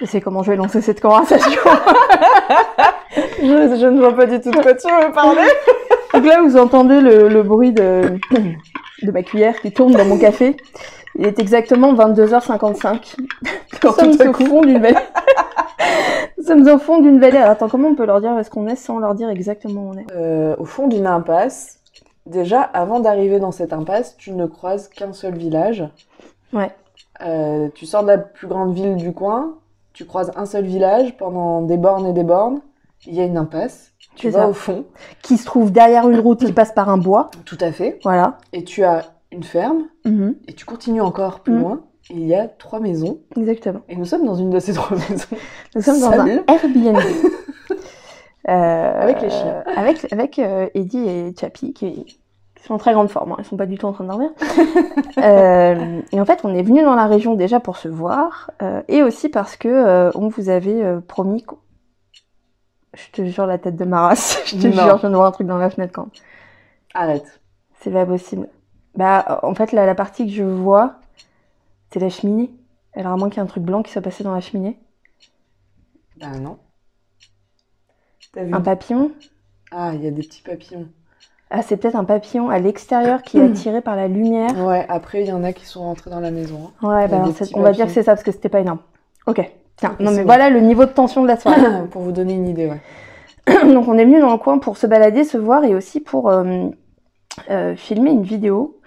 Je sais comment je vais lancer cette conversation. je, je ne vois pas du tout de quoi tu veux parler. Donc là, vous entendez le, le bruit de, de ma cuillère qui tourne dans mon café. Il est exactement 22h55. Nous sommes au fond d'une vallée. Nous sommes au fond d'une vallée. Alors, attends, comment on peut leur dire où est-ce qu'on est sans leur dire exactement où on est? Euh, au fond d'une impasse. Déjà, avant d'arriver dans cette impasse, tu ne croises qu'un seul village. Ouais. Euh, tu sors de la plus grande ville du coin, tu croises un seul village pendant des bornes et des bornes. Il y a une impasse. Tu vas ça. au fond, Qui se trouve derrière une route qui passe par un bois. tout à fait, Voilà. et tu as une ferme, Mhm. et tu continues encore plus Mhm. loin, et il y a trois maisons, Exactement. et nous sommes dans une de ces trois maisons. Nous sommes dans Salut. un Airbnb. Euh, Avec les chiens. Avec, avec euh, Eddie et Chappie qui, qui sont en très grande forme. hein. Ils sont pas du tout en train de dormir. Euh, et en fait, on est venu dans la région déjà pour se voir euh, et aussi parce que euh, on vous avait promis. Je te jure la tête de ma race. Je te Non. jure, je viens de voir un truc dans la fenêtre quand. Arrête. C'est pas possible. Bah, en fait, la, la partie que je vois, c'est la cheminée. Alors, à moins qu'il y ait un truc blanc qui soit passé dans la cheminée. Ben non. Vu Un papillon. Ah, il y a des petits papillons. Ah, c'est peut-être un papillon à l'extérieur qui est attiré par la lumière. Ouais, après, il y en a qui sont rentrés dans la maison. hein. Ouais, bah petits on va dire que c'est ça parce que c'était pas énorme. Ok. Tiens, non mais voilà le niveau de tension de la soirée. Pour vous donner une idée, ouais. Donc on est venu dans le coin pour se balader, se voir et aussi pour euh, euh, filmer une vidéo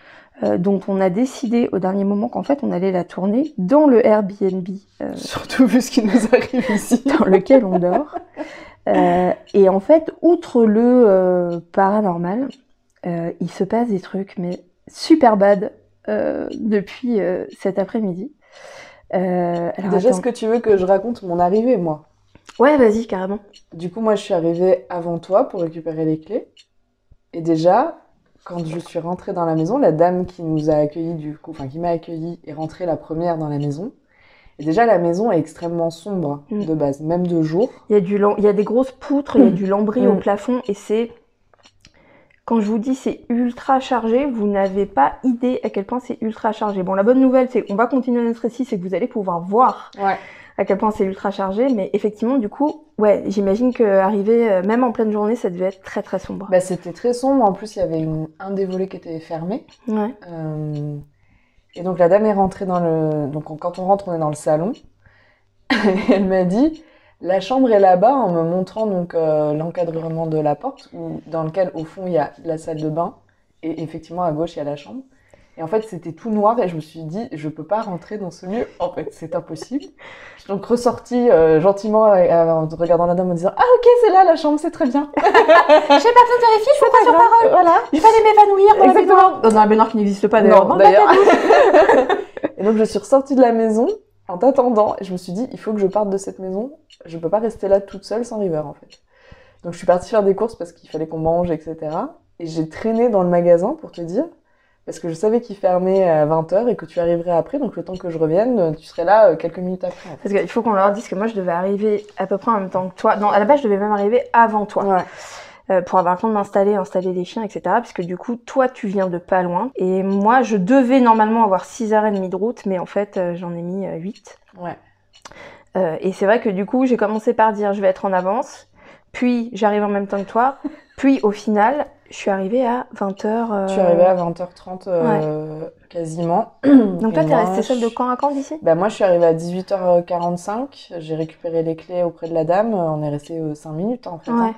euh, dont on a décidé au dernier moment qu'en fait on allait la tourner dans le Airbnb euh, Surtout vu ce qui nous arrive ici. dans lequel on dort. Euh, et en fait, outre le euh, paranormal, euh, il se passe des trucs mais super bad depuis cet après-midi. Déjà, est-ce que tu veux que je raconte mon arrivée, moi? Ouais, vas-y, carrément. Du coup, moi, je suis arrivée avant toi pour récupérer les clés. Et déjà, quand je suis rentrée dans la maison, la dame qui nous a accueillis, du coup, enfin, qui m'a accueillie, est rentrée la première dans la maison. Déjà, la maison est extrêmement sombre Mm. de base, même de jour. Il y a, du il y a des grosses poutres, il y a du lambris au Mm. plafond et c'est. Quand je vous dis c'est ultra chargé, vous n'avez pas idée à quel point c'est ultra chargé. Bon, la bonne nouvelle, c'est qu'on va continuer notre récit, c'est que vous allez pouvoir voir Ouais. à quel point c'est ultra chargé, mais effectivement, du coup, ouais, j'imagine que arriver euh, même en pleine journée, ça devait être très très sombre. Bah, c'était très sombre. En plus, il y avait une- un des volets qui était fermé. Ouais. Euh, Et donc la dame est rentrée dans le... Donc on- quand on rentre, on est dans le salon. Elle m'a dit, la chambre est là-bas, en me montrant donc euh, l'encadrement de la porte, dans lequel au fond il y a la salle de bain, et effectivement à gauche il y a la chambre. Et en fait c'était tout noir et je me suis dit, je peux pas rentrer dans ce lieu, en fait c'est impossible. Je suis donc ressortie euh, gentiment euh, euh, en regardant la dame en disant, ah ok c'est là la chambre, c'est très bien. J'ai pas besoin de vérifier, je pas sur parole. Voilà. Je vais aller m'évanouir dans la Exactement. baignoire. Dans un baignoire qui n'existe pas d'ailleurs. D'ailleurs. la et donc je suis ressortie de la maison en t'attendant et je me suis dit il faut que je parte de cette maison. Je peux pas rester là toute seule sans River en fait. Donc je suis partie faire des courses parce qu'il fallait qu'on mange, etc. Et j'ai traîné dans le magasin pour te dire parce que je savais qu'il fermait à 20h et que tu arriverais après. Donc le temps que je revienne, tu serais là euh, quelques minutes après. Parce qu'il faut qu'on leur dise que moi je devais arriver à peu près en même temps que toi. Non, à la base je devais même arriver avant toi. Ouais. Euh, pour avoir le temps de m'installer, installer les chiens, etc. Puisque du coup, toi tu viens de pas loin. Et moi je devais normalement avoir 6h30 de route, mais en fait euh, j'en ai mis euh, 8. Ouais. Euh, et c'est vrai que du coup j'ai commencé par dire je vais être en avance. Puis j'arrive en même temps que toi. Puis au final, je suis arrivée à 20h. Tu es arrivée à 20h30 euh, quasiment. Donc toi t'es moi, restée seule de quand à quand d'ici? Bah moi je suis arrivée à 18h45, j'ai récupéré les clés auprès de la dame, on est resté 5 minutes en fait. Ouais. hein.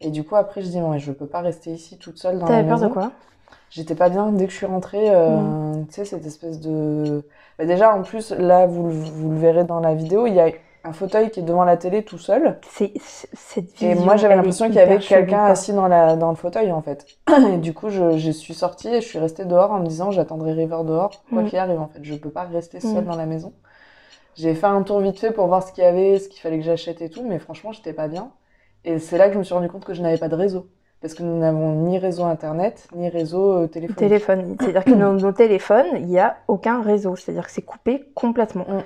Et du coup après je dis ouais, je peux pas rester ici toute seule dans la T'avais peur maison. de quoi? J'étais pas bien dès que je suis rentrée, euh, Mm. tu sais cette espèce de... Bah, déjà en plus là vous, vous le verrez dans la vidéo, il y a un fauteuil qui est devant la télé tout seul. C'est cette Et vision. moi j'avais l'impression qu'il y avait quelqu'un assis dans, la, dans le fauteuil en fait. Et du coup je, je suis sortie et je suis restée dehors en me disant j'attendrai River dehors, quoi Mm. qu'il arrive en fait. Je peux pas rester seule Mm. dans la maison. J'ai fait un tour vite fait pour voir ce qu'il y avait, ce qu'il fallait que j'achète et tout, mais franchement j'étais pas bien. Et c'est là que je me suis rendu compte que je n'avais pas de réseau. Parce que nous n'avons ni réseau internet, ni réseau euh, téléphonique. Téléphone. C'est-à-dire que nos téléphones, il n'y a aucun réseau. C'est-à-dire que c'est coupé complètement. Mm.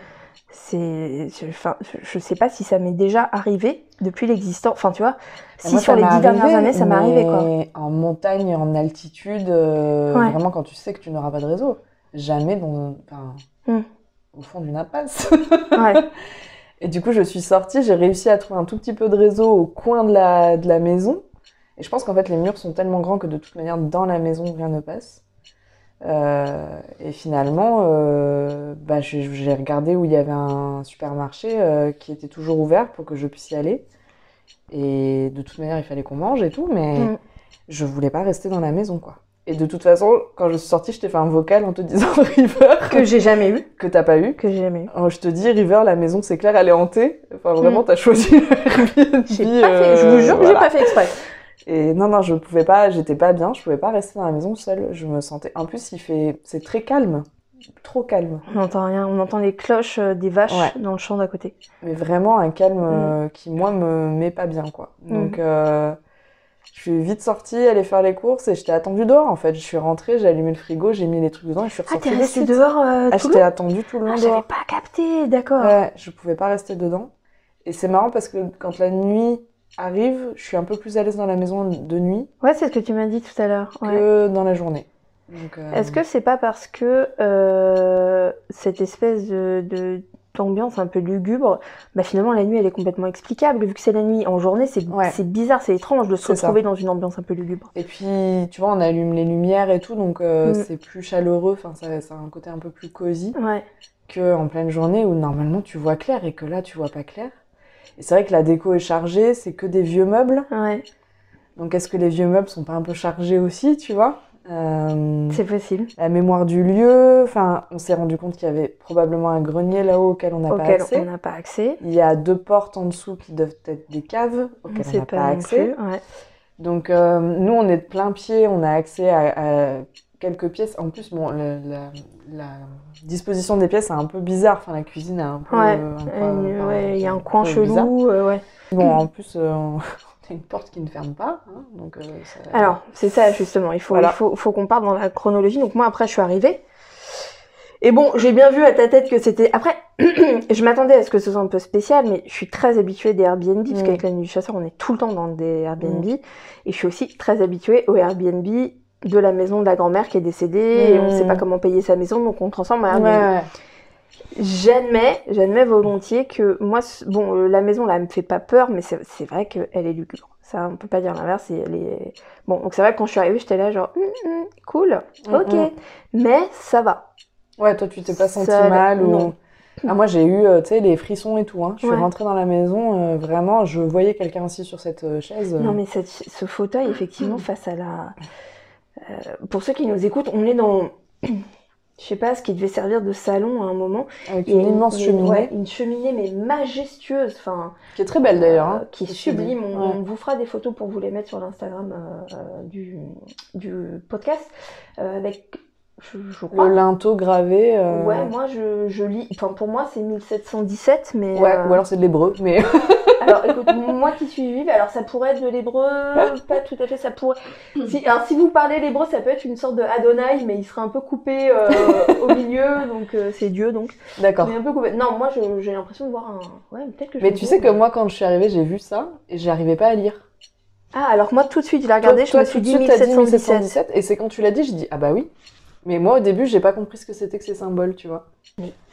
C'est, je- enfin, je- sais pas si ça m'est déjà arrivé depuis l'existence. Enfin, tu vois, si moi, sur les dix dernières années, ça m'est arrivé, quoi. En montagne, en altitude, euh, Ouais. vraiment quand tu sais que tu n'auras pas de réseau. Jamais dans, enfin, Mm. au fond d'une impasse. Ouais. Et du coup, je suis sortie, j'ai réussi à trouver un tout petit peu de réseau au coin de la, de la maison. Et je pense qu'en fait, les murs sont tellement grands que de toute manière, dans la maison, rien ne passe. Euh, et finalement, euh, bah, j'ai regardé où il y avait un supermarché euh, qui était toujours ouvert pour que je puisse y aller. Et de toute manière, il fallait qu'on mange et tout, mais Mm. je voulais pas rester dans la maison, quoi. Et de toute façon, quand je suis sortie, je t'ai fait un vocal en te disant River Que j'ai jamais eu. que t'as pas eu. Que j'ai jamais eu. Alors, je te dis, River, la maison, c'est clair, elle est hantée. Enfin, vraiment, t'as choisi Airbnb. Pas fait, je vous euh, jure que j'ai pas fait exprès. Et non, non, je pouvais pas, j'étais pas bien, je pouvais pas rester dans la maison seule. Je me sentais. En plus, il fait. C'est très calme. Trop calme. On n'entend rien, on entend les cloches euh, des vaches Ouais. dans le champ d'à côté. Mais vraiment un calme euh, qui, moi, me met pas bien, quoi. Donc, euh, je suis vite sortie, aller faire les courses et je t'ai attendue dehors, en fait. Je suis rentrée, j'ai allumé le frigo, j'ai mis les trucs dedans et je suis Ah, ressortie. t'es de resté suite. dehors euh, Ah, tout je le t'ai long attendu tout le long Ah, j'avais pas capté, d'accord. Ouais, je pouvais pas rester dedans. Et c'est marrant parce que quand la nuit arrive, je suis un peu plus à l'aise dans la maison de nuit Ouais, c'est ce que tu m'as dit tout à l'heure. ouais. que dans la journée. Euh, Est-ce que c'est pas parce que euh, cette espèce de, d'ambiance un peu lugubre, bah finalement la nuit elle est complètement explicable vu que c'est la nuit. En journée c'est Ouais. c'est bizarre, c'est étrange de se ça. retrouver dans une ambiance un peu lugubre. Et puis, tu vois, on allume les lumières et tout, donc euh, Mm. c'est plus chaleureux, enfin, ça, ça a un côté un peu plus cosy Ouais. que en pleine journée où normalement tu vois clair et que là tu vois pas clair. Et c'est vrai que la déco est chargée, c'est que des vieux meubles. Ouais, Donc est-ce que les vieux meubles sont pas un peu chargés aussi, tu vois? Euh, c'est possible. La mémoire du lieu, enfin, on s'est rendu compte qu'il y avait probablement un grenier là-haut auquel on n'a pas Auquel accès. on n'a pas accès. Il y a deux portes en dessous qui doivent être des caves auxquelles on n'a pas, accès. plus. Ouais. Donc euh, nous, on est de plein pied, on a accès à, à quelques pièces. En plus, bon, le- la, la disposition des pièces est un peu bizarre. Enfin, la cuisine est un peu. Ouais, Euh, ouais, il y a un coin chelou. euh, ouais. Bon, en plus, euh, on a une porte qui ne ferme pas, hein, donc. ça- Alors, c'est ça justement, il faut, Voilà. il faut, faut qu'on parte dans la chronologie. Donc moi après je suis arrivée. Et bon, j'ai bien vu à ta tête que c'était... Après, je m'attendais à ce que ce soit un peu spécial, mais je suis très habituée des Airbnb, parce Mm. qu'avec la nuit du chasseur, on est tout le temps dans des Airbnb. Et je suis aussi très habituée au Airbnb de la maison de la grand-mère qui est décédée, et on Mm. sait pas comment payer sa maison, donc on transforme Ouais, Airbnb. ouais. J'admets, j'admets volontiers que moi, bon, euh, la maison là, elle me fait pas peur, mais c'est vrai qu'elle est lugubre. Ça, on peut pas dire l'inverse. et Elle est... Bon, donc c'est vrai que quand je suis arrivée, j'étais là genre, Hum, hum, cool, Mm, ok, mais ça va. Ouais, toi, tu t'es pas senti mal ou. non. Ah, moi, j'ai eu, euh, tu sais, les frissons et tout. Hein. Je suis Ouais. rentrée dans la maison, euh, vraiment, je voyais quelqu'un assis sur cette euh, chaise. euh, Non, mais cette- ce fauteuil, effectivement, face à la. Euh, pour ceux qui nous écoutent, on est dans. Je sais pas, ce qui devait servir de salon à un moment. Avec une immense cheminée, ouais, une cheminée, mais majestueuse. Enfin. qui est très belle d'ailleurs. Hein, qui est sublime. On, Ouais. on vous fera des photos pour vous les mettre sur l'Instagram euh, euh, du, du podcast. euh, avec, je, je crois. Le linteau gravé. euh, Ouais, moi je, je lis. Enfin, pour moi, c'est 1717, mais. Ouais, euh, ou alors c'est de l'hébreu, mais Alors, écoute, moi qui suis juive, alors ça pourrait être de l'hébreu, pas tout à fait, ça pourrait. Si, alors, si vous parlez l'hébreu, ça peut être une sorte de Adonai, mais il serait un peu coupé euh, au milieu, donc euh, c'est Dieu, donc. d'accord. Mais un peu coupé. Non, moi je- j'ai l'impression de voir un. Ouais, peut-être que je Mais tu sais que mais- moi, quand je suis arrivée, j'ai vu ça et j'arrivais pas à lire. Ah, alors moi tout de suite, je l'ai regardé, je toi, me suis dit suite, t'as dit 1717. 1717, et c'est quand tu l'as dit, j'ai dit, ah bah oui. Mais moi, au début, j'ai pas compris ce que c'était que ces symboles, tu vois.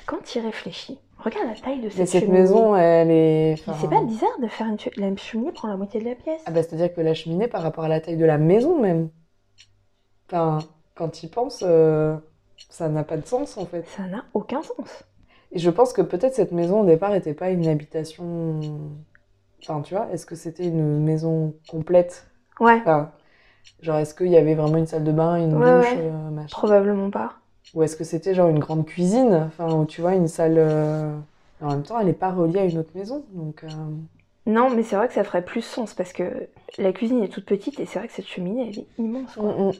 Quand tu y réfléchis, regarde la taille de cette, Mais cette cheminée. maison, elle est. Enfin, c'est pas bizarre de faire une la cheminée prend la moitié de la pièce. Ah bah, c'est-à-dire que la cheminée, par rapport à la taille de la maison, même. Enfin, quand tu y penses, euh, ça n'a pas de sens, en fait. Ça n'a aucun sens. Et je pense que peut-être cette maison, au départ, n'était pas une habitation. Enfin, tu vois, est-ce que c'était une maison complète? Ouais, Enfin, genre, est-ce qu'il y avait vraiment une salle de bain, une Ouais, douche, ouais. euh, machin? Probablement pas. Ou est-ce que c'était genre une grande cuisine Enfin, où tu vois, une salle. euh, En même temps, elle n'est pas reliée à une autre maison. Donc, euh, Non, mais c'est vrai que ça ferait plus sens parce que la cuisine est toute petite et c'est vrai que cette cheminée elle est immense. quoi. mm, mm.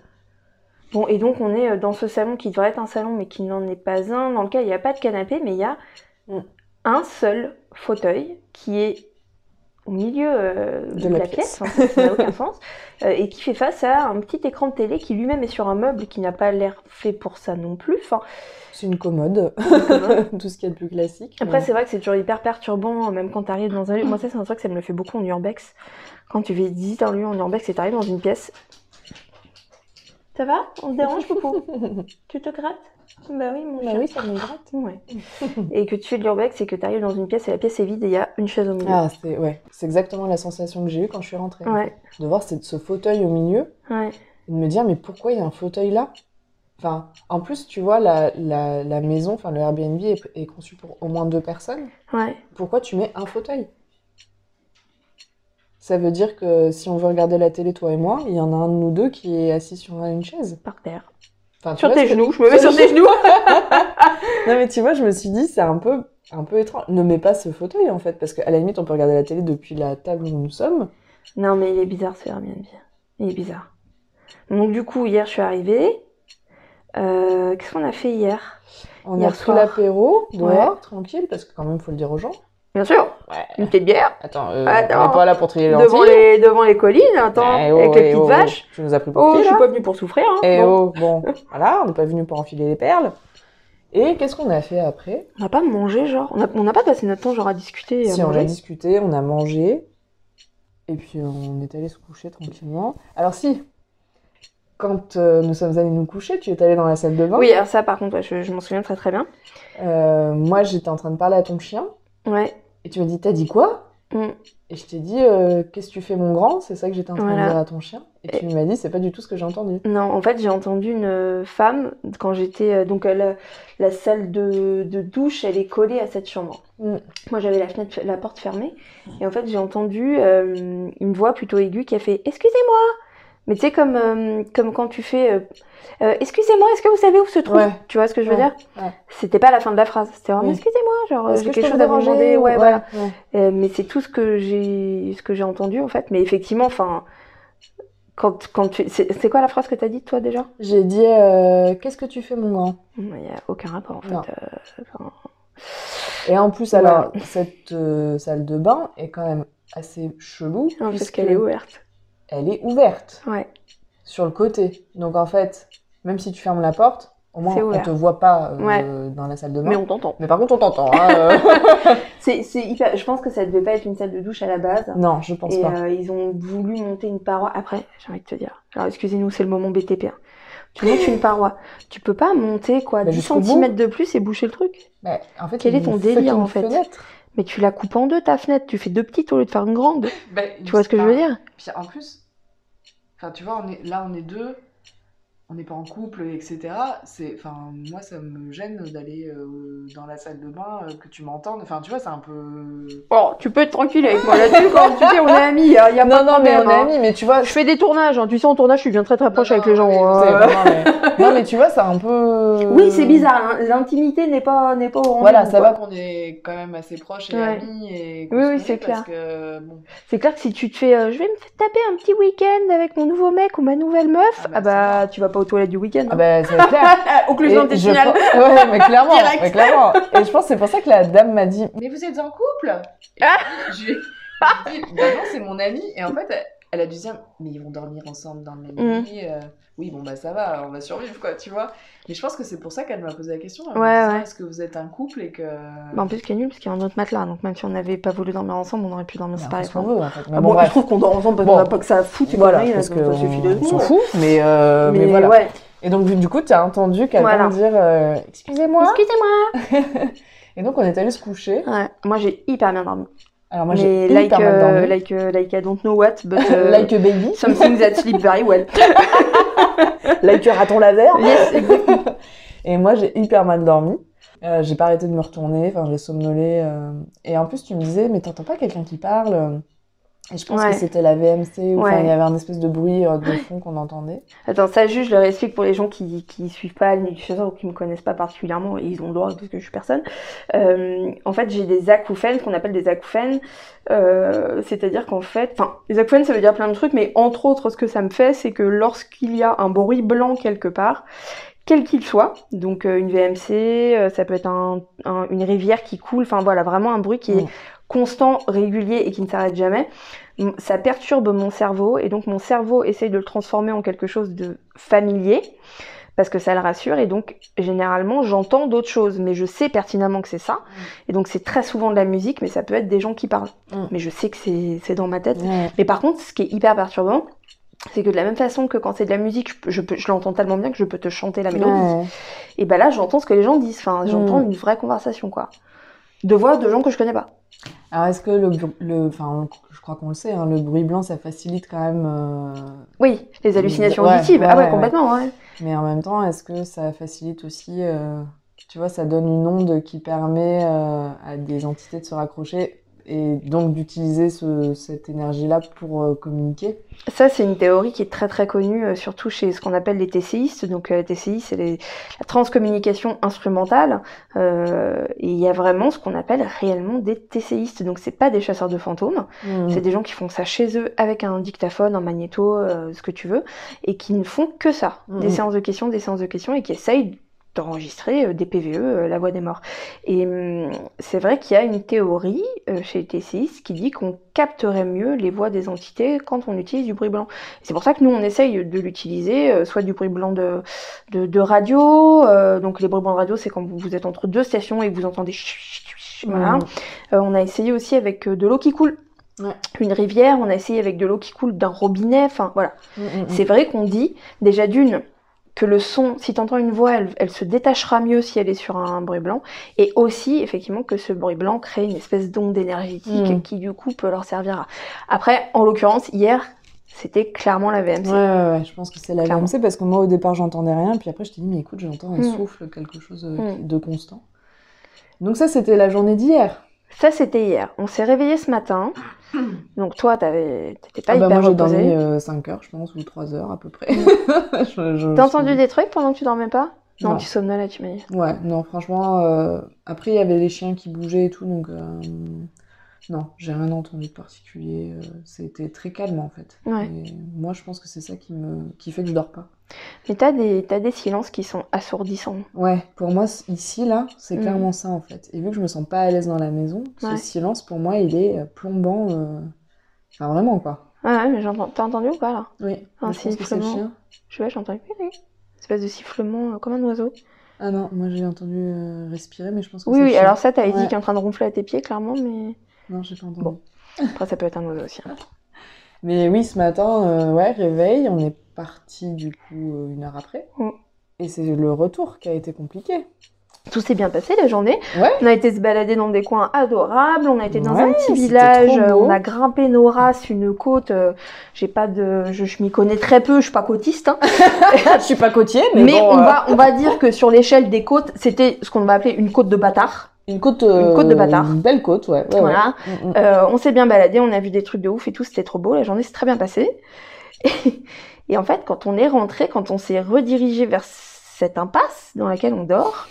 Bon, et donc on est euh, dans ce salon qui devrait être un salon mais qui n'en est pas un, dans lequel il n'y a pas de canapé, mais il y a Mm. un seul fauteuil qui est au milieu euh, de, la la pièce, ça n'a aucun sens, euh, et qui fait face à un petit écran de télé qui lui-même est sur un meuble qui n'a pas l'air fait pour ça non plus. Enfin, C'est une commode. commode. Tout ce qu'il y a de plus classique. Après, mais- c'est vrai que c'est toujours hyper perturbant, même quand tu arrives dans un lieu. Moi, ça, c'est un truc, ça me le fait beaucoup en urbex. Quand tu visites un lieu en urbex et tu arrives dans une pièce. Ça va? On se dérange, Poupou? Tu te grattes? Bah oui, mon Bah oui, ça me gratte. Ouais. et que tu fais de l'urbex, c'est que tu arrives dans une pièce et la pièce est vide et il y a une chaise au milieu. Ah, c'est ouais, c'est exactement la sensation que j'ai eue quand je suis rentrée. Ouais, De voir cette- ce fauteuil au milieu ouais. et de me dire, mais pourquoi il y a un fauteuil là? Enfin, en plus, tu vois, la, la, la maison, enfin, le Airbnb est, est conçu pour au moins deux personnes. Ouais. Pourquoi tu mets un fauteuil? Ça veut dire que si on veut regarder la télé, toi et moi, il y en a un de nous deux qui est assis sur une chaise. Par terre. Enfin, Sur vois tes genoux, je me mets sur tes genoux. Non, mais tu vois, je me suis dit, c'est un peu, un peu étrange. Ne mets pas ce fauteuil, en fait, parce qu'à la limite, on peut regarder la télé depuis la table où nous sommes. Non, mais il est bizarre ce Airbnb. Il est bizarre. Donc, du coup, hier, je suis arrivée. Euh, Qu'est-ce qu'on a fait hier? On Hier a pris l'apéro dehors, tranquille, parce que quand même, faut le dire aux gens. Bien sûr, Ouais. une petite bière. Attends, euh, Attends. on n'est pas là pour trier les Devant lentilles. les, devant les collines, attends, Eh oh, avec les eh petites oh, vaches. Tu nous as pris pour Oh, qui, je suis là pas venue pour souffrir. Hein. Eh Bon. oh, bon, voilà, on n'est pas venu pour enfiler les perles. Et qu'est-ce qu'on a fait après? On n'a pas mangé, genre. On n'a pas passé notre temps, genre, à discuter à Si, on a discuté, on a mangé, et puis on est allé se coucher tranquillement. Alors si, quand euh, nous sommes allés nous coucher, tu es allé dans la salle de bain? Oui, alors ça, par contre, ouais, je, je m'en souviens très très bien. Euh, moi, j'étais en train de parler à ton chien, Ouais. Et tu m'as dit, t'as dit quoi? Mm. Et je t'ai dit, euh, qu'est-ce que tu fais mon grand? C'est ça que j'étais en train Voilà. de dire à ton chien. Et tu m'as dit, c'est pas du tout ce que j'ai entendu. Non, en fait, j'ai entendu une euh, femme quand j'étais. euh, donc, la, la salle de, de douche, elle est collée à cette chambre. Mm. Moi, j'avais la fenêtre, la porte fermée. Et en fait, j'ai entendu euh, une voix plutôt aiguë qui a fait Excusez-moi Mais tu sais, comme, euh, comme quand tu fais euh, Euh, Excusez-moi, est-ce que vous savez où se trouve? Ouais. Tu vois ce que je veux Ouais, dire? Ouais. C'était pas la fin de la phrase. C'était vraiment. Excusez-moi, genre, j'ai que quelque chose à vous demander? Ouais, voilà. mais c'est tout ce que j'ai entendu en fait. Mais effectivement, enfin, quand quand tu c'est quoi la phrase que t'as dit toi déjà? J'ai dit, qu'est-ce que tu fais mon grand? Il y a aucun rapport en fait. Enfin, Et en plus, alors, cette salle de bain est quand même assez chelou. non, parce qu'elle est ouverte. Elle est ouverte Ouais. sur le côté. Donc en fait, même si tu fermes la porte, au moins on te voit pas euh, Ouais. dans la salle de bain. Mais Mais, on t'entend. par contre, on t'entend. hein, euh. C'est c'est hyper. Je pense que ça devait pas être une salle de douche à la base. non, je pense Et pas. euh, ils ont voulu monter une paroi. Après, j'ai envie de te dire. Alors, excusez-nous, c'est le moment BTP. hein. Tu montes une paroi. Tu peux pas monter, quoi, Bah, 10 jusqu'au bout. cm de plus et boucher le truc. Mais en fait, Quel est ton délire, en fait? fenêtre. Mais tu la coupes en deux, ta fenêtre. Tu fais deux petites au lieu de faire une grande. Bah, Tu vois ce que je veux dire? Puis en plus, enfin, tu vois, on est, là, on est deux, on n'est pas en couple, etc. C'est, enfin, moi, ça me gêne d'aller euh, dans la salle de bain, euh, que tu m'entendes. Enfin, tu vois, c'est un peu. Oh, tu peux être tranquille avec moi là-dessus quand tu sais, on est amis. Y a, y a pas Non, de non, mais on est hein. amis, mais tu vois. Je fais des tournages, hein. tu sais, en tournage, je suis bien très très proche Non, avec non, les gens. mais hein. sais, non, mais... non, mais tu vois, c'est un peu. Oui, c'est bizarre, hein. l'intimité n'est pas, n'est pas au rendez-vous. Voilà, ça quoi. va qu'on est quand même assez proches et Ouais. amis et Oui, oui, c'est que bon. C'est clair que si tu te fais, euh, je vais me faire taper un petit week-end avec mon nouveau mec ou ma nouvelle meuf, Ah ah bah, bah, tu vas pas aux toilettes du week-end. Ah hein. bah c'est clair. Occlusion je intestinale. pense- Ouais, mais clairement, Direct. mais clairement. Et je pense que c'est pour ça que la dame m'a dit Mais vous êtes en couple Ah. Je lui ai je dit Bah non, c'est mon ami. Et en fait, elle, a dû dire Mais ils vont dormir ensemble dans le même Mm. lit. euh, Oui, bon, bah ça va, on va survivre, quoi, tu vois. Mais je pense que c'est pour ça qu'elle m'a posé la question. Elle Ouais, ouais. Est-ce que vous êtes un couple et que. Bah, en plus, ce qui est nul, parce qu'il y a un autre matelas, donc même si on n'avait pas voulu dormir ensemble, on aurait pu dormir on séparés. quoi. veut, en fait. Mais Ah bon, bon, je trouve qu'on dort ensemble parce qu'on n'a pas que ça à foutre. et Voilà, là, parce que on de s'en fout, mais, euh, mais, mais voilà. ouais. Et donc, du coup, tu as entendu quelqu'un Voilà. dire euh, Excusez-moi. Excusez-moi. Et donc, on est allé se coucher. Ouais. Moi, j'ai hyper bien dormi. Alors, moi, j'ai like, euh, like, euh, like I don't know what, but uh, like a baby. something that sleep very well. like a raton laveur. Yes. Et moi, j'ai hyper mal dormi. Euh, j'ai pas arrêté de me retourner, enfin, j'ai somnolé. euh. Et en plus, tu me disais, mais t'entends pas quelqu'un qui parle Et je pense Ouais. que c'était la VMC, Ouais. il y avait un espèce de bruit euh, de fond qu'on entendait. Attends, ça juste, je leur explique pour les gens qui, qui suivent pas chasseur ou qui me connaissent pas particulièrement, et ils ont le droit parce que je suis personne. Euh, en fait, j'ai des acouphènes, ce qu'on appelle des acouphènes. Euh, C'est-à-dire qu'en fait, enfin, les acouphènes, ça veut dire plein de trucs, mais entre autres, ce que ça me fait, c'est que lorsqu'il y a un bruit blanc quelque part, quel qu'il soit, donc euh, une VMC, euh, ça peut être un, un- une rivière qui coule, enfin voilà, vraiment un bruit qui est. constant, régulier et qui ne s'arrête jamais. Ça perturbe mon cerveau et donc mon cerveau essaye de le transformer en quelque chose de familier parce que ça le rassure et donc généralement j'entends d'autres choses mais je sais pertinemment que c'est ça et donc c'est très souvent de la musique mais ça peut être des gens qui parlent Mm. mais je sais que c'est c'est dans ma tête mais par contre ce qui est hyper perturbant c'est que de la même façon que quand c'est de la musique, je, je, je l'entends tellement bien que je peux te chanter la mélodie. Et ben là, j'entends ce que les gens disent. Enfin, j'entends Mm. une vraie conversation, quoi. De voix de gens que je connais pas. Alors, est-ce que le, le, enfin, je crois qu'on le sait, hein, le bruit blanc, ça facilite quand même. euh, Oui, les hallucinations Ouais, auditives. ah ouais, ouais, ouais. complètement, ouais. Mais en même temps, est-ce que ça facilite aussi, euh, tu vois, ça donne une onde qui permet euh, à des entités de se raccrocher et donc d'utiliser ce- cette énergie-là pour euh, communiquer. Ça, c'est une théorie qui est très très connue, euh, surtout chez ce qu'on appelle les TCIistes. Donc, euh, TCI, c'est la transcommunication instrumentale. Euh, et il y a vraiment ce qu'on appelle réellement des TCIistes. Donc, c'est pas des chasseurs de fantômes. Mm. C'est des gens qui font ça chez eux avec un dictaphone, un magnéto, ce que tu veux, et qui ne font que ça. Des Mhm. séances de questions, des séances de questions, et qui essayent d'enregistrer euh, des PVE, euh, la voix des morts. Et hum, c'est vrai qu'il y a une théorie euh, chez les TCIs qui dit qu'on capterait mieux les voix des entités quand on utilise du bruit blanc. C'est pour ça que nous, on essaye de l'utiliser, soit du bruit blanc de, de, de radio, euh, donc les bruits blancs de radio, c'est quand vous, vous êtes entre deux stations et que vous entendez... chut, chut, chut, Voilà. Mm. Euh, on a essayé aussi avec de l'eau qui coule. Ouais. Une rivière, on a essayé avec de l'eau qui coule d'un robinet, enfin voilà. Mm, mm, mm. C'est vrai qu'on dit, déjà d'une, que le son, si tu entends une voix, elle, elle se détachera mieux si elle est sur un bruit blanc, et aussi effectivement que ce bruit blanc crée une espèce d'onde énergétique Mm. qui du coup peut leur servir à... Après, en l'occurrence, hier, c'était clairement la VMC. Ouais, ouais, ouais, je pense que c'est la Clairement. VMC parce que moi au départ j'entendais rien, puis après je t'ai dit mais écoute j'entends un Mm. souffle, quelque chose euh, Mm. qui- de constant. Donc ça c'était la journée d'hier. Ça, c'était hier. On s'est réveillé ce matin. Donc toi, t'avais- t'étais pas Ah bah hyper moi j'ai dormi 5 heures je pense ou 3 heures à peu près. T'as je- entendu des trucs pendant que tu dormais pas? Non, Non. tu somnolais, tu m'as dit. Ouais, non, franchement, euh, après il y avait les chiens qui bougeaient et tout, donc euh, non, j'ai rien entendu de particulier. euh, C'était très calme en fait. Ouais. Et moi, je pense que c'est ça qui me, qui fait que je dors pas. Mais t'as des, t'as des silences qui sont assourdissants. Ouais, pour moi ici là, c'est Mm. clairement ça en fait. Et vu que je me sens pas à l'aise dans la maison, ce silence pour moi, il est euh, plombant. euh, Enfin vraiment quoi. Ah ouais, mais j'entends. T'as entendu ou pas là? Oui. Un moi, je pense que c'est le sifflement. chien. Je sais pas, j'ai entendu. oui, oui. Espèce de sifflement euh, comme un oiseau. Ah non, moi j'ai entendu euh, respirer, mais je pense que Oui, oui, chien. alors ça, t'avais dit Ouais. qu'il est en train de ronfler à tes pieds, clairement, mais Non, j'ai pas entendu. Bon. après, ça peut être un oiseau aussi. hein. Mais oui, ce matin, euh, ouais, réveil, on est parti du coup euh, une heure après. Mm. Et c'est le retour qui a été compliqué. Tout s'est bien passé la journée. Ouais. On a été se balader dans des coins adorables. On a été dans Ouais, un petit village. euh. On a grimpé nos races, une côte. euh, J'ai pas de, je, je m'y connais très peu. Je suis pas côtiste. hein. je suis pas côtier, mais, Mais, bon, on euh, va, on va dire que sur l'échelle des côtes, c'était ce qu'on va appeler une côte de bâtard. Une côte, euh, une côte de bâtard. Une belle côte, ouais. ouais, Voilà. ouais. Mm, mm. Euh, on s'est bien baladé, on a vu des trucs de ouf et tout, c'était trop beau, la journée s'est très bien passée. Et, et en fait, quand on est rentré, quand on s'est redirigé vers cette impasse dans laquelle on dort,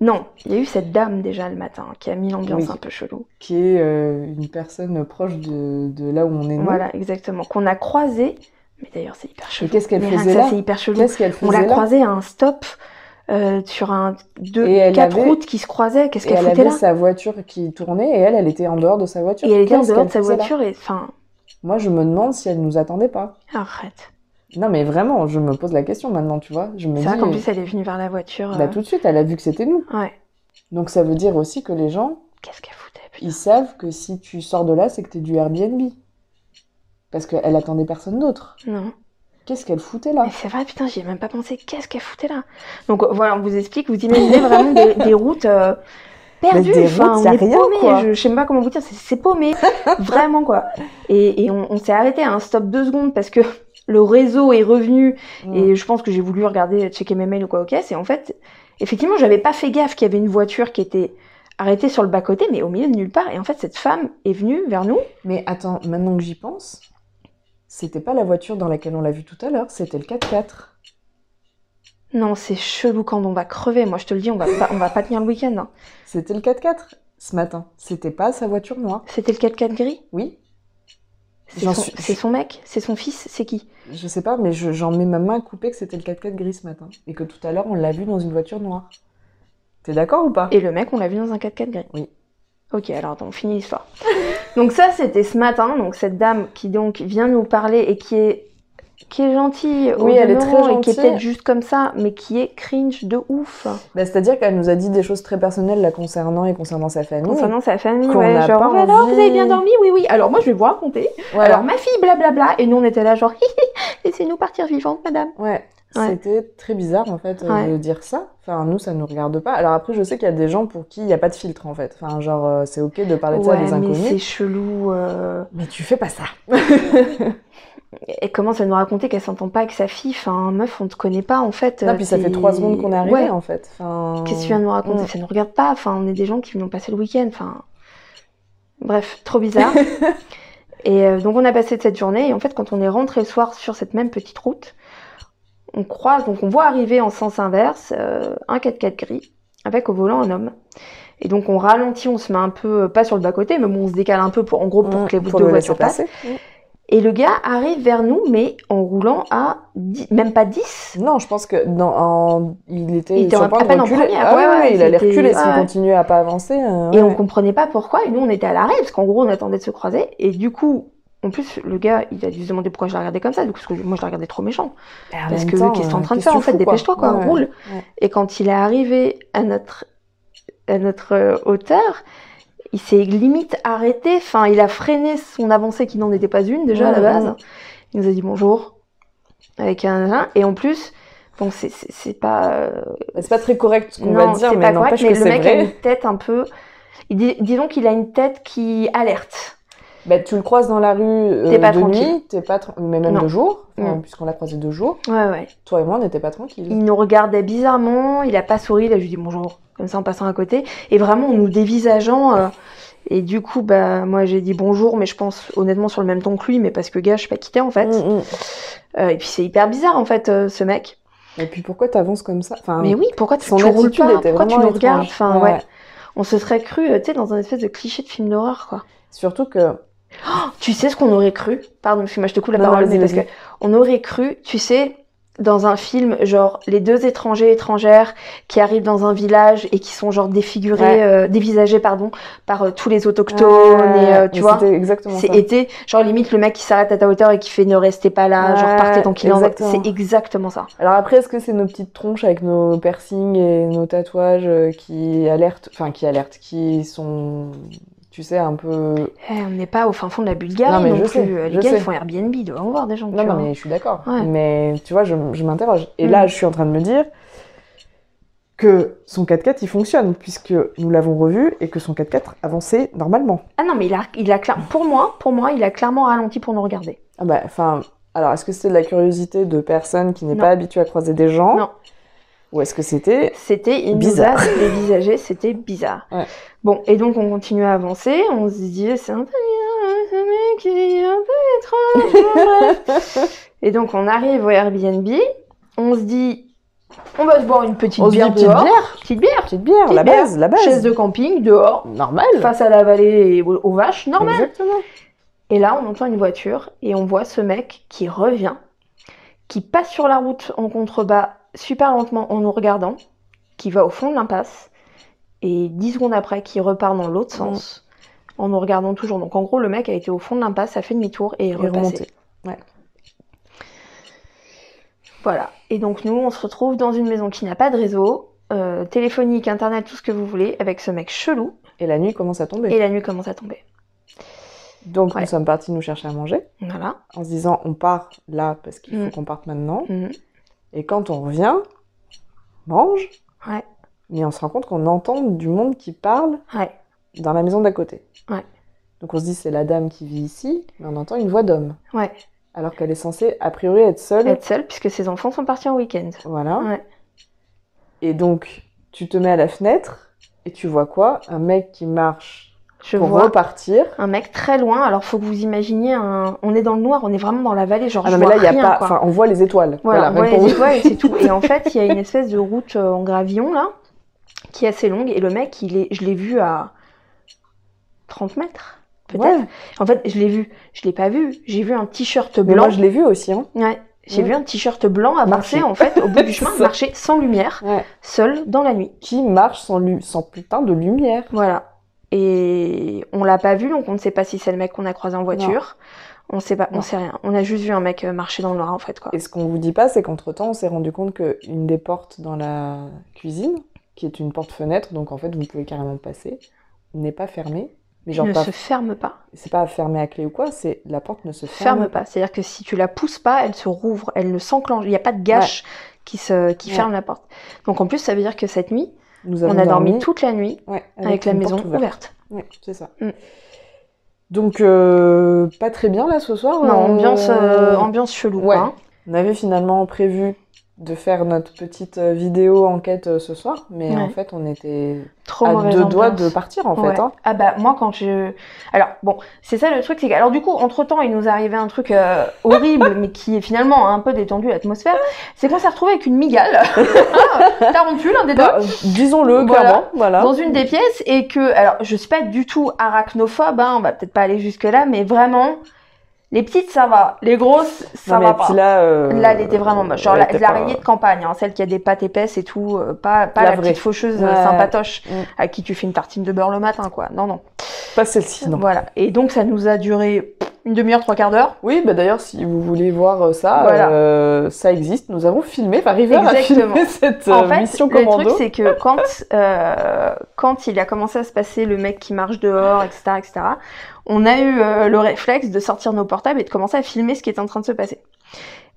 non, il y a eu cette dame déjà le matin qui a mis l'ambiance Oui. un peu chelou. Qui est euh, une personne proche de, de là où on est nous. Voilà, exactement, qu'on a croisé. Mais d'ailleurs, c'est hyper chelou. qu'est-ce qu'elle faisait là? c'est hyper chelou. Qu'est-ce qu'elle On l'a faisait croisée à un stop euh, sur un deux, elle quatre avait- routes qui se croisaient. Qu'est-ce qu'elle elle foutait avait là? sa voiture qui tournait et elle, elle était en dehors de sa voiture. Et elle était en dehors de sa là? voiture et enfin, Moi, je me demande si elle nous attendait pas. arrête. Non, mais vraiment, je me pose la question maintenant, tu vois. Je me C'est vrai qu'en plus, elle est venue vers la voiture. bah, euh, tout de suite, elle a vu que c'était nous. Ouais. Donc ça veut dire aussi que les gens, Qu'est-ce qu'elle foutait putain? ils savent que si tu sors de là, c'est que t'es du Airbnb. Parce qu'elle attendait personne d'autre. Non. Qu'est-ce qu'elle foutait là c'est vrai, putain, j'y ai même pas pensé. Qu'est-ce qu'elle foutait là Donc euh, voilà, on vous explique, vous imaginez vraiment des, des routes euh, perdues. des enfin, routes, on est rien, paumé. quoi. Je, je sais même pas comment vous dire, c'est- paumé. vraiment, quoi. Et, et on, on s'est arrêté à un stop deux secondes parce que le réseau est revenu Mm. et je pense que j'ai voulu regarder, checker mes mails ou quoi, ok. C'est en fait, effectivement, j'avais pas fait gaffe qu'il y avait une voiture qui était arrêtée sur le bas-côté, mais au milieu de nulle part. Et en fait, cette femme est venue vers nous. Mais attends, maintenant que j'y pense, c'était pas la voiture dans laquelle on l'a vu tout à l'heure, c'était le 4x4. Non, c'est chelou quand on va crever. Moi, je te le dis, on va pas, on va pas tenir le week-end. hein. C'était le 4x4 ce matin. C'était pas sa voiture noire. C'était le 4x4 gris? Oui, C'est J'en son, suis- c'est son mec? C'est son fils? C'est qui? Je sais pas, mais je- j'en mets ma main à couper que c'était le 4x4 gris ce matin. Et que tout à l'heure, on l'a vu dans une voiture noire. T'es d'accord ou pas? Et le mec, on l'a vu dans un 4x4 gris Oui. Ok, alors attends, on finit l'histoire. donc ça, c'était ce matin. Donc cette dame qui donc vient nous parler et qui est qui est gentille, Oui, elle est très et qui est gentille. peut-être juste comme ça, mais qui est cringe de ouf. Bah, C'est-à-dire qu'elle nous a dit des choses très personnelles la concernant et concernant sa famille. Concernant sa famille, ouais, n'a genre, pas alors, envie. vous avez bien dormi? Oui, oui. Alors, moi, je vais vous raconter. Alors, ma fille, blablabla. Et nous, on était là, genre, laissez-nous partir vivante, madame. Ouais. Ouais. C'était très bizarre en fait euh, Ouais. de dire ça. Enfin, nous, ça nous regarde pas. Alors après, je sais qu'il y a des gens pour qui il n'y a pas de filtre en fait. Enfin, genre, euh, c'est ok de parler de ça à des mais inconnus. c'est chelou. euh, Mais tu fais pas ça. Elle commence à nous raconter qu'elle s'entend pas avec sa fille? Enfin, meuf, on te connaît pas, en fait. Non, puis ça fait trois secondes qu'on est arrivé Ouais. en fait. Enfin... Qu'est-ce que tu viens de nous raconter? Ça nous regarde pas. Enfin, on est des gens qui vont passer le week-end. Enfin, bref, trop bizarre. et euh, donc, on a passé cette journée. Et en fait, quand on est rentré le soir sur cette même petite route, on croise, donc on voit arriver en sens inverse euh, un 4x4 gris avec au volant un homme. Et donc, on ralentit, on se met un peu, euh, pas sur le bas-côté, mais bon, on se décale un peu pour, en gros, pour Mm, que les pour deux le voitures passent. passer. Et le gars arrive vers nous, mais en roulant à 10, même pas 10. Non, je pense que dans, en- il était Il était sur en- à de peine en reculer. première, Ah ouais, ouais, ouais, il allait reculer s'il ouais. continuait à pas avancer. euh, Et on comprenait pas pourquoi. Et nous, on était à l'arrêt, parce qu'en gros, on attendait de se croiser. Et du coup, en plus, le gars, il a dû se demander pourquoi je la regardais comme ça. Du coup, parce que moi, je la regardais trop méchant. En Parce que qu'est-ce que t'es en euh, train de qu'est-ce faire En tu fait, dépêche-toi, quoi, Ouais, roule. ouais. Et quand il est arrivé à notre, à notre euh, hauteur, il s'est limite arrêté. Enfin, il a freiné son avancée qui n'en était pas une, déjà, à la base. Il nous a dit bonjour. Avec un. Et en plus, bon, c'est- pas. euh, Bah, C'est pas très correct ce qu'on non, va dire, c'est mais pas correct, mais que le mec a une tête un peu. disons qu'il a une tête qui alerte. Bah, tu le croises dans la rue euh, T'es pas de tranquille. nuit, t'es pas mais même Non. de jour, enfin, Mm. puisqu'on l'a croisé deux jours. Ouais, ouais. Toi et moi, on n'était pas tranquilles. Il nous regardait bizarrement, il a pas souri, il a juste dit bonjour, comme ça en passant à côté. Et vraiment, en nous dévisageant. euh, et du coup, bah, moi j'ai dit bonjour, mais je pense honnêtement sur le même ton que lui, mais parce que gars, je suis pas quittée en fait. Mm, mm. Euh, et puis c'est hyper bizarre en fait, euh, ce mec. Et puis pourquoi t'avances comme ça? Enfin, Mais oui, pourquoi tu, roules pas? Pourquoi tu nous regardes? Enfin, Ouais. ouais. On se serait cru, tu sais, dans un espèce de cliché de film d'horreur, quoi. Surtout que Tu sais ce qu'on aurait cru? Pardon, moi je te coupe la Non, parole, mais parce que on aurait cru, tu sais, dans un film, genre les deux étrangers étrangères qui arrivent dans un village et qui sont genre défigurés, Ouais. euh, dévisagés, pardon, par euh, tous les autochtones et euh, tu vois? C'est été, genre limite le mec qui s'arrête à ta hauteur et qui fait ne restez pas là, genre partez tranquillement. exactement. C'est exactement ça. Alors après, est-ce que c'est nos petites tronches avec nos piercings et nos tatouages qui alertent, enfin qui alertent, qui sont, tu sais, un peu. Eh, on n'est pas au fin fond de la Bulgarie Non, non, mais je plus. sais, les je gars sais. ils font Airbnb, ils doivent en voir des gens. Non, non, mais je suis d'accord. Ouais. Mais tu vois, je, je m'interroge. Et Mm. là, je suis en train de me dire que son 4x4 il fonctionne puisque nous l'avons revu et que son 4x4 avançait normalement. Ah non, mais il a, il a clair- pour moi, pour moi, il a clairement ralenti pour nous regarder. Ah bah, enfin, alors est-ce que c'était de la curiosité de personne qui n'est Non. pas habituée à croiser des gens Non. Ou est-ce que c'était C'était il nous Bizarre. a dévisagé, c'était bizarre. Ouais. Bon, et donc on continue à avancer, on se dit c'est un peu bizarre, ce mec est un peu étrange. et donc on arrive au Airbnb, on se dit on va se boire une petite On bière dehors, petite bière, Petite bière, Petite la bière. base, la base. chaise de camping dehors, Normal. face à la vallée et aux, aux vaches, normal. Exactement. Et là, on entend une voiture et on voit ce mec qui revient, qui passe sur la route en contrebas super lentement en nous regardant, qui va au fond de l'impasse et 10 secondes après qui repart dans l'autre sens en nous regardant toujours. Donc en gros, le mec a été au fond de l'impasse, a fait demi-tour et est Et repassé. remonter. Voilà. Et donc nous, on se retrouve dans une maison qui n'a pas de réseau, euh, téléphonique, internet, tout ce que vous voulez, avec ce mec chelou. Et la nuit commence à tomber. Et la nuit commence à tomber. Donc Ouais. nous sommes partis nous chercher à manger Voilà. en se disant on part là parce qu'il faut Mm. qu'on parte maintenant. Mhm. Et quand on revient, on mange. Ouais. Mais on se rend compte qu'on entend du monde qui parle Ouais. dans la maison d'à côté. Ouais. Donc on se dit c'est la dame qui vit ici, mais on entend une voix d'homme. Ouais. Alors qu'elle est censée a priori être seule. Être seule puisque ses enfants sont partis en week-end. Voilà. Ouais. Et donc tu te mets à la fenêtre et tu vois quoi? Un mec qui marche Je pour vois repartir. un mec très loin. Alors faut que vous imaginiez un. On est dans le noir, on est vraiment dans la vallée. Genre Ah je mais vois là il y a pas, enfin on voit les étoiles. Voilà, Voilà, on voit les étoiles et c'est tout. Et en fait, il y a une espèce de route euh, en gravillon là, qui est assez longue. Et le mec, il est, je l'ai vu à 30 mètres, peut-être. Ouais. En fait, je l'ai vu, je l'ai pas vu. J'ai vu un t-shirt Mais blanc. moi je l'ai vu aussi. Hein. Ouais. J'ai vu un t-shirt blanc avancer Marcher. en fait au bout du chemin, marcher sans lumière, Ouais. seul dans la nuit. Qui marche sans, sans putain de lumière. Voilà. Et on l'a pas vu, donc on ne sait pas si c'est le mec qu'on a croisé en voiture. On sait pas, Non. on sait rien. On a juste vu un mec euh, marcher dans le noir en fait quoi. Et ce qu'on vous dit pas, c'est qu'entre-temps, on s'est rendu compte qu'une des portes dans la cuisine, qui est une porte-fenêtre, donc en fait, vous pouvez carrément passer, n'est pas fermée. Mais genre, ne pas... se ferme pas. c'est pas fermé à clé ou quoi, c'est la porte ne se Ferme, ferme, pas. C'est-à-dire que si tu la pousses pas, elle se rouvre, elle ne s'enclenche. Il n'y a pas de gâche qui se qui Ouais. ferme la porte. Donc en plus, ça veut dire que cette nuit, Nous on a dormi toute la nuit ouais, avec, la maison ouverte. Ouais, c'est ça. Mm. Donc, euh, pas très bien là ce soir. Non, euh, ambiance, euh, ambiance chelou. Ouais. hein. On avait finalement prévu de faire notre petite euh, vidéo enquête euh, ce soir, mais Ouais. en fait, on était Trop à deux doigts de partir en Ouais. fait. Hein. Ah bah moi quand je alors bon c'est ça le truc c'est que alors du coup entre temps il nous arrivé un truc euh, horrible mais qui est finalement un peu détendu l'atmosphère c'est qu'on s'est retrouvé avec une migale Ah, tarentule un des deux Bah, Disons-le Voilà. clairement, voilà. dans une des pièces et que alors je suis pas du tout arachnophobe hein, on va peut-être pas aller jusque là mais vraiment les petites ça va les grosses ça Non, va pas là, euh, Là, elle était vraiment moche. Genre l'araignée pas- de campagne, hein, celle qui a des pattes épaisses et tout, euh, pas, pas La petite faucheuse euh, Ouais. sympatoche Mm. à qui tu fais une tartine de beurre le matin, quoi. Non, non. Pas celle-ci, non. Voilà. Et donc, ça nous a duré une demi-heure, trois quarts d'heure. Oui, bah d'ailleurs, si vous voulez voir euh, ça, Voilà. euh, ça existe. Nous avons filmé, enfin, River a Exactement. filmé cette euh, en fait, mission le commando. truc, c'est que quand, euh, quand il a commencé à se passer le mec qui marche dehors, etc., etc., on a eu euh, le réflexe de sortir nos portables et de commencer à filmer ce qui est en train de se passer.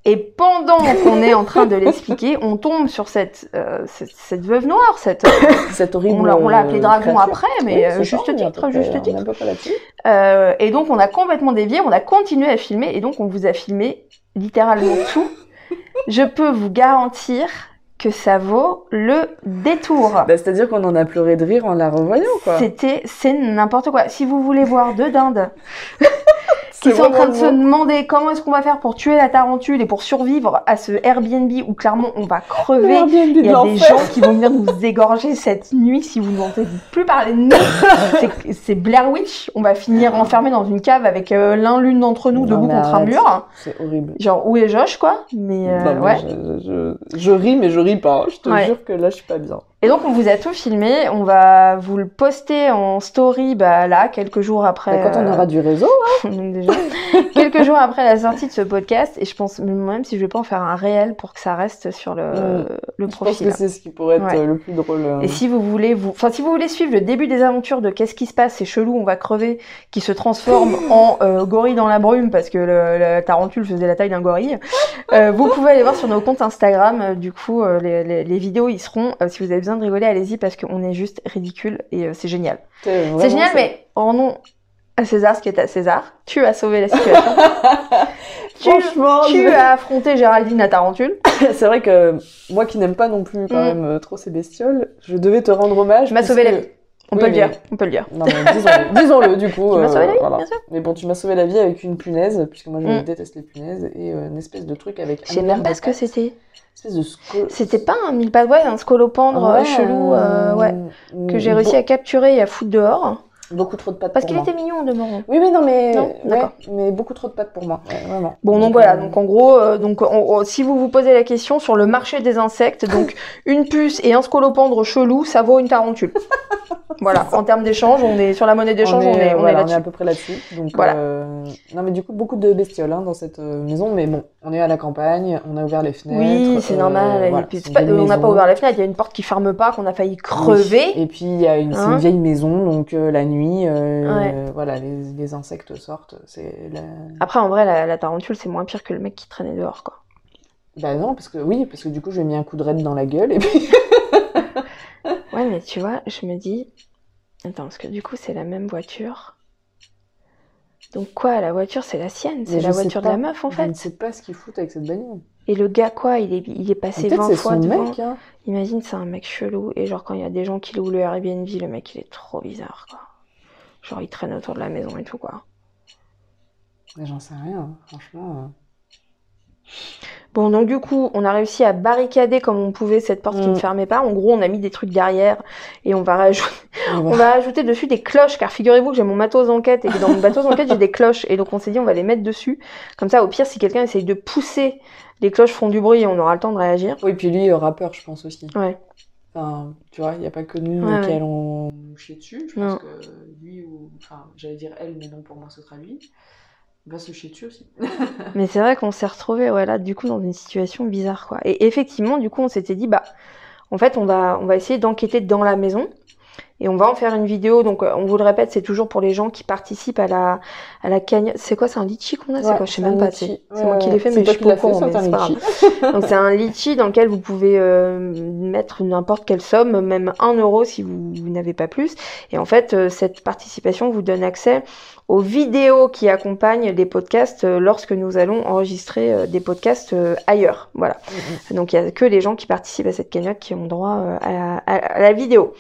Et pendant qu'on est en train de l'expliquer, on tombe sur cette, euh, cette, cette veuve noire, cette, Cette horrible. on l'a on l'a appelée euh, dragon créature. après, mais Oui, euh, juste ça, peu titre, juste on titre. Euh, et donc on a complètement dévié, on a continué à filmer, et donc on vous a filmé littéralement tout. Je peux vous garantir que ça vaut le détour. Bah, C'est-à-dire qu'on en a pleuré de rire en la revoyant, quoi. C'était, c'est n'importe quoi. Si vous voulez voir deux dindes qui sont en train de se demander comment est-ce qu'on va faire pour tuer la tarentule et pour survivre à ce Airbnb où clairement on va crever. Il y a des gens qui vont venir nous égorger cette nuit si vous n'entendez plus parler de nous. C'est- Blair Witch. On va finir enfermés dans une cave avec euh, l'un l'une d'entre nous Non, debout contre un mur. C'est horrible. Genre où est Josh quoi? Mais euh, Non, ouais. je, je- je ris, mais je ris pas. Je te Ouais. jure que là, je suis pas bien. Et donc on vous a tout filmé. On va vous le poster en story bah, là quelques jours après. Bah, quand on euh, aura du réseau, déjà quelques jours après la sortie de ce podcast. Et je pense même si je vais pas en faire un réel pour que ça reste sur le, Mm. le je pense profil. que c'est ce qui pourrait être Ouais. euh, le plus drôle. euh. Et si vous voulez vous, enfin si vous voulez suivre le début des aventures de qu'est-ce qui se passe, c'est chelou, on va crever, qui se transforme en euh, gorille dans la brume parce que le, la tarentule faisait la taille d'un gorille. euh, vous pouvez aller voir sur nos comptes Instagram. euh, du coup, euh, les, les, les vidéos y seront. Euh, si vous avez besoin de rigoler, allez-y parce qu'on est juste ridicule et euh, c'est génial. C'est génial, ça. mais en nom à César ce qui est à César. Tu as sauvé la situation. tu, Franchement, tu je- as affronté Géraldine la tarentule. c'est vrai que moi qui n'aime pas non plus quand Mm. même euh, trop ces bestioles, je devais te rendre hommage. Tu m'as sauvé la vie. On Oui, peut le dire. On peut le dire. Non, mais disons-le, disons-le du coup. Tu m'as euh, sauvé la vie, voilà. bien sûr. Mais bon, tu m'as sauvé la vie avec une punaise, puisque moi je Mm. déteste les punaises, et euh, une espèce de truc avec. Je sais même pas de ce que c'était. De C'était pas un mille pattes, ouais, un scolopendre euh, Ouais, chelou, euh, ouais, que j'ai réussi à capturer et à foutre dehors. Beaucoup trop de pattes Parce qu'il était mignon de Moron. Oui, mais non, mais. Non ouais, mais beaucoup trop de pattes pour moi. Ouais, vraiment. Bon, donc euh, voilà, donc en gros, euh, donc, on- on- si vous vous posez la question sur le marché des insectes, donc une puce et un scolopendre chelou, ça vaut une tarentule. voilà, en termes d'échange, on est sur la monnaie d'échange, on est, on est, voilà, là-dessus. à peu près là-dessus. Donc, Voilà. euh, Non, mais du coup, beaucoup de bestioles hein, dans cette euh, maison. Mais bon, on est à la campagne, on a ouvert les fenêtres. Oui, c'est euh, normal. voilà, c'est pas- on n'a pas ouvert la fenêtre, il y a une porte qui ferme pas, qu'on a failli Oui. crever. Et puis, il y a une, Hein une vieille maison, donc euh, la nuit, euh, Ouais. voilà, les, les insectes sortent. La... Après, en vrai, la, la tarentule, c'est moins pire que le mec qui traînait dehors, quoi. Bah non, parce que oui, parce que du coup, j'ai mis un coup de raid dans la gueule et puis. Ouais, mais tu vois, je me dis. Attends, parce que du coup, c'est la même voiture. Donc, quoi, la voiture, c'est la sienne C'est la voiture de la meuf, en Je ne fait. sais pas ce qu'ils foutent avec cette bagnole. Et le gars, quoi, il est, il est passé Peut-être 20 c'est fois devant. mec, hein. Imagine, c'est un mec chelou. Et genre, quand il y a des gens qui louent le Airbnb, le mec, il est trop bizarre, quoi. Genre, il traîne autour de la maison et tout, quoi. Mais J'en sais rien, hein, franchement. Euh. Bon, donc du coup, on a réussi à barricader comme on pouvait cette porte qui Mm. ne fermait pas. En gros, on a mis des trucs derrière et on va rajouter, on va rajouter dessus des cloches, car figurez-vous que j'ai mon matos enquête et que dans mon matos enquête, j'ai des cloches. Et donc, on s'est dit, on va les mettre dessus. Comme ça, au pire, si quelqu'un essaye de pousser, les cloches font du bruit et on aura le temps de réagir. Oui, puis lui, aura peur, je pense aussi. Ouais. Enfin, tu vois, il n'y a pas que nous Ouais, qui allons chier dessus. Je pense Non. que lui ou. Enfin, j'allais dire elle, mais non, pour moi, ce sera lui. Va se chier dessus aussi. Mais c'est vrai qu'on s'est retrouvé ouais, là, du coup, dans une situation bizarre, quoi. Et effectivement, du coup, on s'était dit, bah, en fait, on va, on va essayer d'enquêter dans la maison. Et on va en faire une vidéo. Donc, euh, on vous le répète, c'est toujours pour les gens qui participent à la, à la cagnotte. C'est quoi C'est un litchi qu'on a? C'est quoi? Je sais c'est même un pas. litchi. C'est Ouais, moi qui l'ai fait, mais je suis pas courant. c'est mais un c'est pas grave. litchi. Donc c'est un litchi dans lequel vous pouvez euh, mettre n'importe quelle somme, même 1 euro si vous, vous n'avez pas plus. Et en fait, euh, cette participation vous donne accès aux vidéos qui accompagnent les podcasts euh, lorsque nous allons enregistrer euh, des podcasts euh, ailleurs. Voilà. Mhm. Donc il y a que les gens qui participent à cette cagnotte qui ont droit à, la, à- à la vidéo.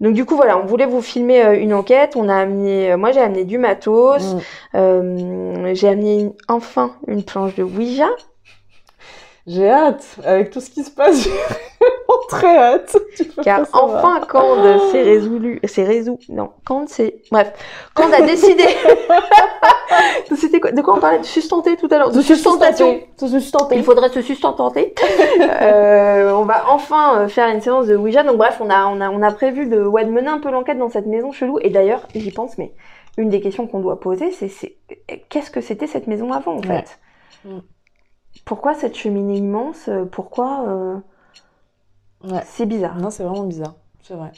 Donc du coup voilà, on voulait vous filmer une enquête. On a amené, moi j'ai amené du matos. Mm. Euh, j'ai amené une- enfin une planche de Ouija. J'ai hâte, avec tout ce qui se passe, vraiment très hâte. Car enfin, quand s'est résolu, c'est résolu, non, quand c'est, bref, quand a décidé, c'était quoi, de quoi on parlait, de sustenter tout à l'heure, de sustentation. Se sustenter. Il faudrait se sustenter. euh, on va enfin euh, faire une séance de Ouija. Donc bref, on a, on a, on a prévu de, ouais, de mener un peu l'enquête dans cette maison chelou. Et d'ailleurs, j'y pense, mais une des questions qu'on doit poser, c'est, c'est qu'est-ce que c'était cette maison avant, en fait? Pourquoi cette cheminée immense? Pourquoi euh, Ouais. C'est bizarre. Non, c'est vraiment bizarre, c'est vrai.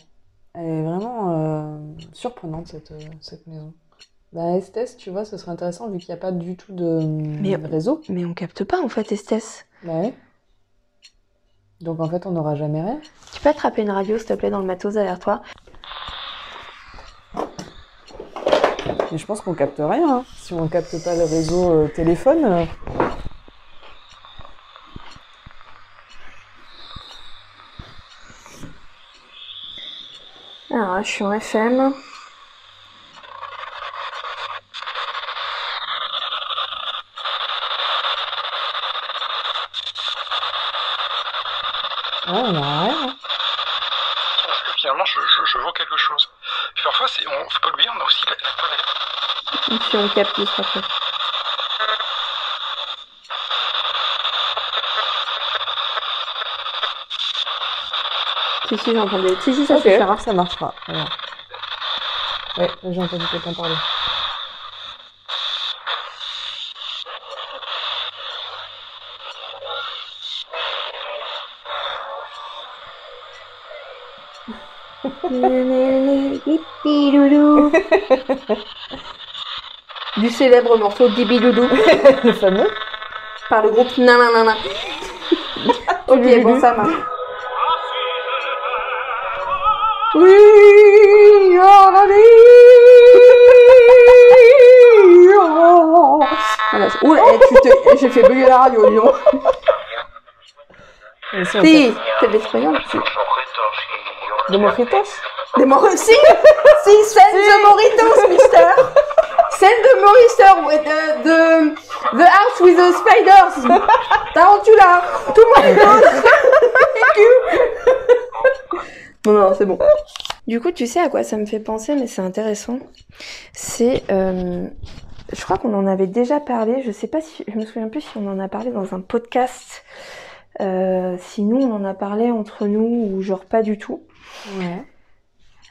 Elle est vraiment euh, surprenante, cette, euh, cette maison. Bah, Esthès, tu vois, ce serait intéressant vu qu'il n'y a pas du tout de Mais- réseau. Mais on capte pas, en fait, Esthès. Bah ouais. Donc en fait, on n'aura jamais rien. Tu peux attraper une radio, s'il te plaît, dans le matos derrière toi Mais je pense qu'on capte rien. hein. Si on capte pas le réseau euh, téléphone. Alors, je suis en FM. Ouais, on rien. hein. Parce que finalement, je, je, je vois quelque chose. Parfois, c'est, on faut pas oublier, on a aussi la, la toilette. Si on capte, il Si, si, j'entendais. Si, si, ça Ok, suffira. ça marchera. Voilà. Ouais, j'ai entendu quelqu'un parler. Du célèbre morceau Dibidoudou Le fameux par le groupe Nananana. ok, bon, ça marche. Oui, oh la vie, oh. Voilà, tu te- j'ai fait bugger la radio. Et si t'es de l'espagnol si. capte- De Moritos Des Moritos Si Si, scène de Moritos, mister Scène de Moritos with the, the, the house with the spiders Tarantula Tout le monde Non, non, c'est bon. Du coup, tu sais à quoi ça me fait penser, mais c'est intéressant. C'est... euh, je crois qu'on en avait déjà parlé, je sais pas si... Je me souviens plus si on en a parlé dans un podcast. Euh, si nous, on en a parlé entre nous, ou genre pas du tout. Ouais.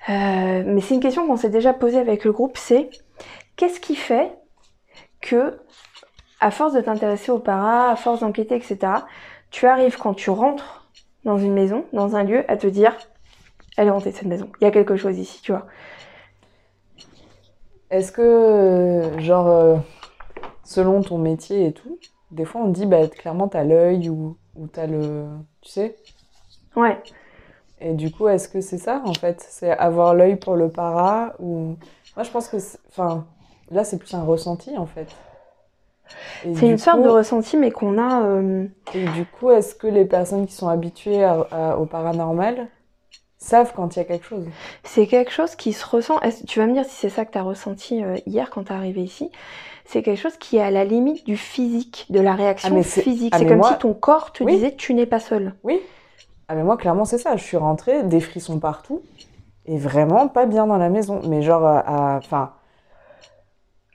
Euh, mais c'est une question qu'on s'est déjà posée avec le groupe, c'est qu'est-ce qui fait que, à force de t'intéresser au para, à force d'enquêter, etc., tu arrives quand tu rentres dans une maison, dans un lieu, à te dire, elle est hantée cette maison, il y a quelque chose ici, tu vois. Est-ce que, euh, genre, euh, selon ton métier et tout, des fois on dit, bah, clairement, t'as l'œil ou, ou t'as le. Tu sais? Ouais, Et du coup, est-ce que c'est ça, en fait? C'est avoir l'œil pour le para ou... Moi, je pense que... Enfin, là, c'est plus un ressenti, en fait. C'est une sorte coup- de ressenti, mais qu'on a... euh, Et du coup, est-ce que les personnes qui sont habituées à- à- au paranormal savent quand il y a quelque chose C'est quelque chose qui se ressent. Tu vas me dire si c'est ça que tu as ressenti euh, hier quand tu es arrivé ici. C'est quelque chose qui est à la limite du physique, de la réaction Ah, physique. ah, c'est comme moi- si ton corps te Oui. disait tu n'es pas seul. Oui. Ah mais moi clairement c'est ça, je suis rentrée, des frissons partout et vraiment pas bien dans la maison, mais genre à enfin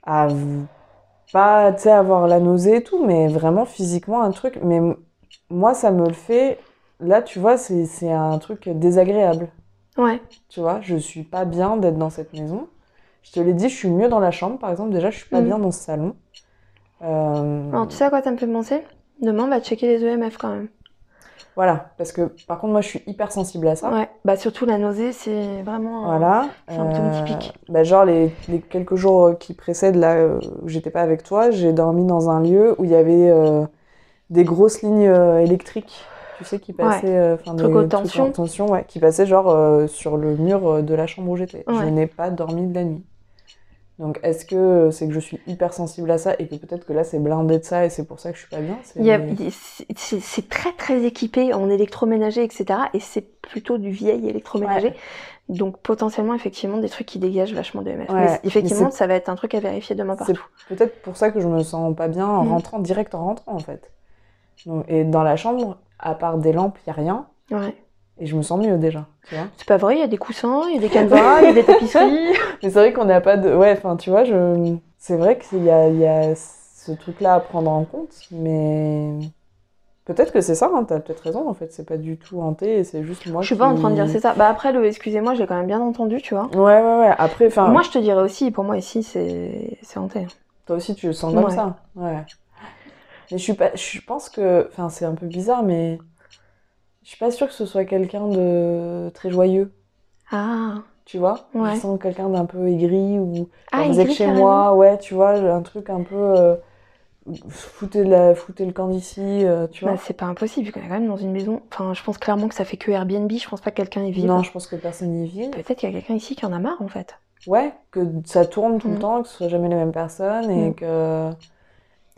à, pas tu sais avoir la nausée et tout, mais vraiment physiquement un truc mais moi ça me le fait là tu vois c'est un truc désagréable. Ouais. Tu vois, je suis pas bien d'être dans cette maison. Je te l'ai dit, je suis mieux dans la chambre par exemple, déjà je suis pas Mhm. bien dans ce salon. Euh, Alors, tu sais à quoi ça me fait penser? Demain, on va checker les EMF quand même. Voilà, parce que par contre, moi, je suis hyper sensible à ça. Ouais, bah surtout la nausée, c'est vraiment. euh, Voilà. symptôme Euh, typique. bah, genre, les, les quelques jours qui précèdent, là, où j'étais pas avec toi, j'ai dormi dans un lieu où il y avait euh, des grosses lignes électriques, tu sais, qui passaient. euh, enfin, Trucs des haute tension. haute tension, ouais, qui passaient genre euh, sur le mur euh, de la chambre où j'étais. Je n'ai pas dormi de la nuit. Donc, est-ce que c'est que je suis hyper sensible à ça et que peut-être que là, c'est blindé de ça et c'est pour ça que je suis pas bien c'est- très très équipé en électroménager, etc. Et c'est plutôt du vieil électroménager. Donc potentiellement, effectivement, des trucs qui dégagent vachement de MF. Ouais, mais effectivement, ça va être un truc à vérifier demain C'est partout. peut-être pour ça que je me sens pas bien en Mm. rentrant, direct en rentrant en fait. Donc, et dans la chambre, à part des lampes, il y a rien. Ouais. Et je me sens mieux déjà, tu vois. C'est pas vrai, il y a des coussins, il y a des canevas, il y a des tapisseries. Mais c'est vrai qu'on n'a pas de... Ouais, enfin, tu vois, je... c'est vrai qu'il y a, y a ce truc-là à prendre en compte, mais... Peut-être que c'est ça, hein, t'as peut-être raison, en fait, c'est pas du tout hanté, c'est juste moi Je suis qui... pas en train de dire c'est ça. Bah après, le excusez-moi, j'ai quand même bien entendu, tu vois. Ouais, ouais, ouais, après, enfin... Moi, je te dirais aussi, pour moi, ici, c'est c'est hanté. Toi aussi, tu le sens comme Ouais. ça. Ouais. Mais je suis pas. Je pense que. Enfin, c'est un peu bizarre, mais. Je suis pas sûre que ce soit quelqu'un de très joyeux. Ah. Tu vois? Ouais. Je sens quelqu'un d'un peu aigri ou. Ah, que aigri, chez moi, ouais, tu vois, un truc un peu. euh, Foutez, la... Foutez le camp d'ici, euh, tu vois. Bah, c'est pas impossible, vu qu'on est quand même dans une maison. Enfin, je pense clairement que ça fait que Airbnb, je pense pas que quelqu'un y vive. non, je pense que personne n'y vit. Peut-être qu'il y a quelqu'un ici qui en a marre, en fait. Ouais, que ça tourne tout le Mm. temps, que ce soit jamais les mêmes personnes et Mm. que.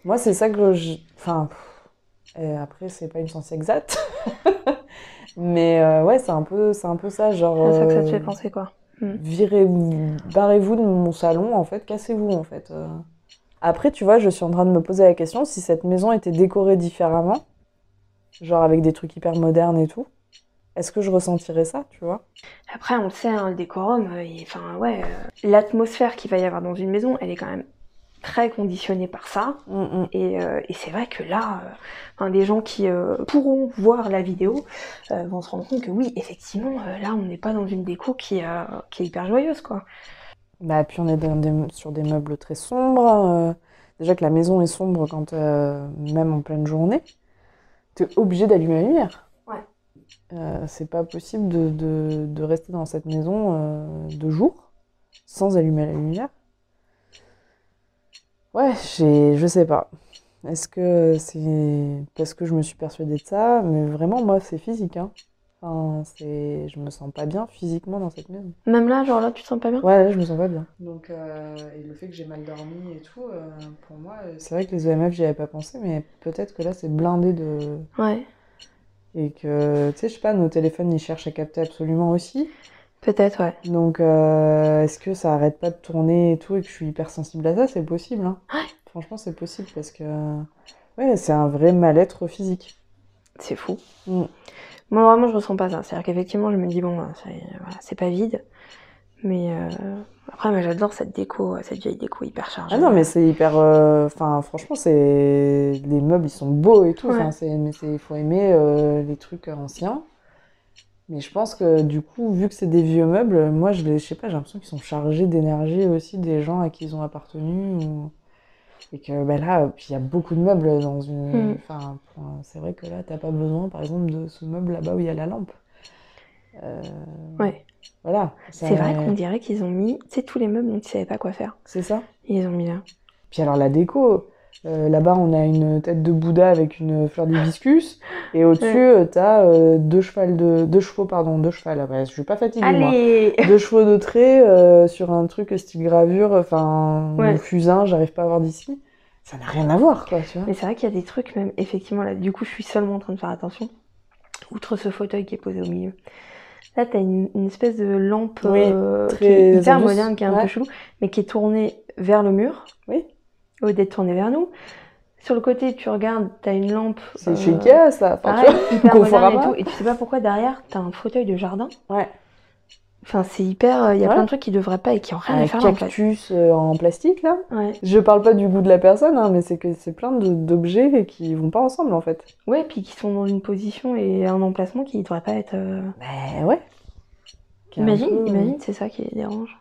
Moi, c'est ça que je. Enfin. et après, c'est pas une science exacte. Mais euh, ouais, c'est un peu, c'est un peu ça, genre. C'est ça que ça te euh, fait penser, quoi. Virez, barrez-vous de mon salon, en fait, cassez-vous, en fait. euh. Après, tu vois, je suis en train de me poser la question si cette maison était décorée différemment, genre avec des trucs hyper modernes et tout, est-ce que je ressentirais ça, tu vois? Après, on le sait, hein, le décorum, euh, enfin, ouais, l'atmosphère qu'il va y avoir dans une maison, elle est quand même très conditionnée par ça. Mm, mm. Et, euh, et c'est vrai que là, euh, les gens qui euh, pourront voir la vidéo euh, vont se rendre compte que oui, effectivement, là, on n'est pas dans une déco qui, qui est hyper joyeuse, quoi. Bah, puis on est dans des- sur des meubles très sombres. déjà que la maison est sombre quand même en pleine journée. T'es obligé d'allumer la lumière. Ouais. C'est pas possible de, de- de rester dans cette maison de jour sans allumer la lumière. Ouais, j'ai, je sais pas. Est-ce que c'est parce que je me suis persuadée de ça? Mais vraiment, moi, c'est physique, hein. Enfin, c'est, je me sens pas bien physiquement dans cette maison. Même là, genre là, tu te sens pas bien? Ouais, là, je me sens pas bien. Donc, euh, et le fait que j'ai mal dormi et tout, euh, pour moi, euh, c'est vrai que les EMF, j'y avais pas pensé, mais peut-être que là, c'est blindé de. Ouais, Et que, tu sais, je sais pas, nos téléphones, ils cherchent à capter absolument aussi. Peut-être, ouais. Donc, euh, est-ce que ça arrête pas de tourner et tout, et que je suis hyper sensible à ça? C'est possible, hein. Franchement, c'est possible parce que. Ouais, c'est un vrai mal-être physique. C'est fou. Mm. Moi, vraiment, je ressens pas ça. C'est-à-dire qu'effectivement, je me dis, bon, c'est voilà, c'est pas vide. Mais euh, après, moi, j'adore cette déco, cette vieille déco hyper chargée. Ah non, mais c'est hyper. euh, Enfin, franchement, c'est. Les meubles, ils sont beaux et tout. Ouais. Enfin. Mais il faut aimer euh, les trucs anciens. Mais je pense que du coup, vu que c'est des vieux meubles, moi, je les... je sais pas, j'ai l'impression qu'ils sont chargés d'énergie aussi des gens à qui ils ont appartenu. ou- Et que bah, là, puis il y a beaucoup de meubles dans une. Mm. Enfin, c'est vrai que là, t'as pas besoin, par exemple, de ce meuble là-bas où il y a la lampe. Euh, Ouais. Voilà. C'est vrai qu'on dirait qu'ils ont mis, tu sais, tous les meubles dont ils savaient pas quoi faire. C'est ça. Ils ont mis là. Puis alors la déco, euh, là-bas on a une tête de Bouddha avec une fleur d'hibiscus et au-dessus euh, t'as euh, deux chevaux de deux chevaux pardon deux chevaux. Ouais, je suis pas fatiguée moi. Deux chevaux de trait euh, sur un truc style gravure, enfin Ouais. ou fusain, j'arrive pas à voir d'ici. Ça n'a rien à voir quoi, tu vois. Mais c'est vrai qu'il y a des trucs, même, effectivement, là, du coup, je suis seulement en train de faire attention. Outre ce fauteuil qui est posé au milieu. Là, t'as une, une espèce de lampe Oui, très qui est hyper moderne, qui est un ouais. peu chelou, mais qui est tournée vers le mur. Oui. Au lieu d'être tournée vers nous. Sur le côté, tu regardes, t'as une lampe. C'est euh, chez Ikea ça. Enfin, tu pareil, vois, hyper et tout. Et tu sais pas pourquoi derrière, t'as un fauteuil de jardin. Ouais. Enfin, c'est hyper. euh, Il y a Ouais. plein de trucs qui devraient pas et qui ont rien à Un faire là, en fait. cactus euh, en plastique là. Ouais. Je parle pas du goût de la personne, hein, mais c'est que c'est plein d'objets qui vont pas ensemble en fait. Ouais, puis qui sont dans une position et un emplacement qui devrait pas être. euh, Ben ouais. Imagine, peu- imagine, c'est ça qui les dérange.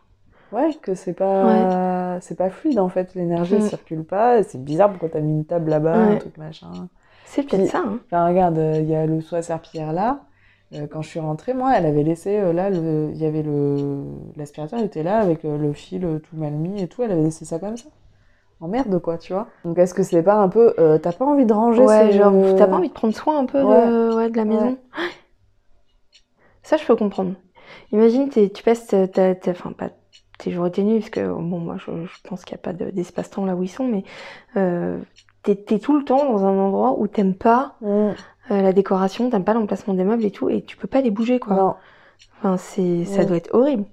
Ouais, que c'est pas, c'est pas fluide en fait, l'énergie Mm. circule pas. C'est bizarre pourquoi t'as mis une table là-bas, un truc machin. C'est peut-être ça. Hein. Enfin, regarde, euh, il y a le soie serpillière là. Euh, quand je suis rentrée, moi, elle avait laissé euh, là, il y avait le l'aspirateur était là avec euh, le fil tout mal mis et tout. Elle avait laissé ça comme ça. En merde quoi, tu vois. Donc est-ce que c'est pas un peu, t'as pas envie de ranger Ouais, ce- genre, t'as pas envie de prendre soin un peu de, ouais, de la maison Ça, je peux comprendre. Imagine, tu passes, ta- ta- ta- enfin, pas tes jours et tes nuits, parce que, bon, moi, je, je pense qu'il n'y a pas de- d'espace-temps là où ils sont, mais euh, t'es tout le temps dans un endroit où t'aimes pas Mm. euh, la décoration, t'aimes pas l'emplacement des meubles et tout, et tu peux pas les bouger, quoi. Non. Enfin, c'est, ça Ouais. doit être horrible.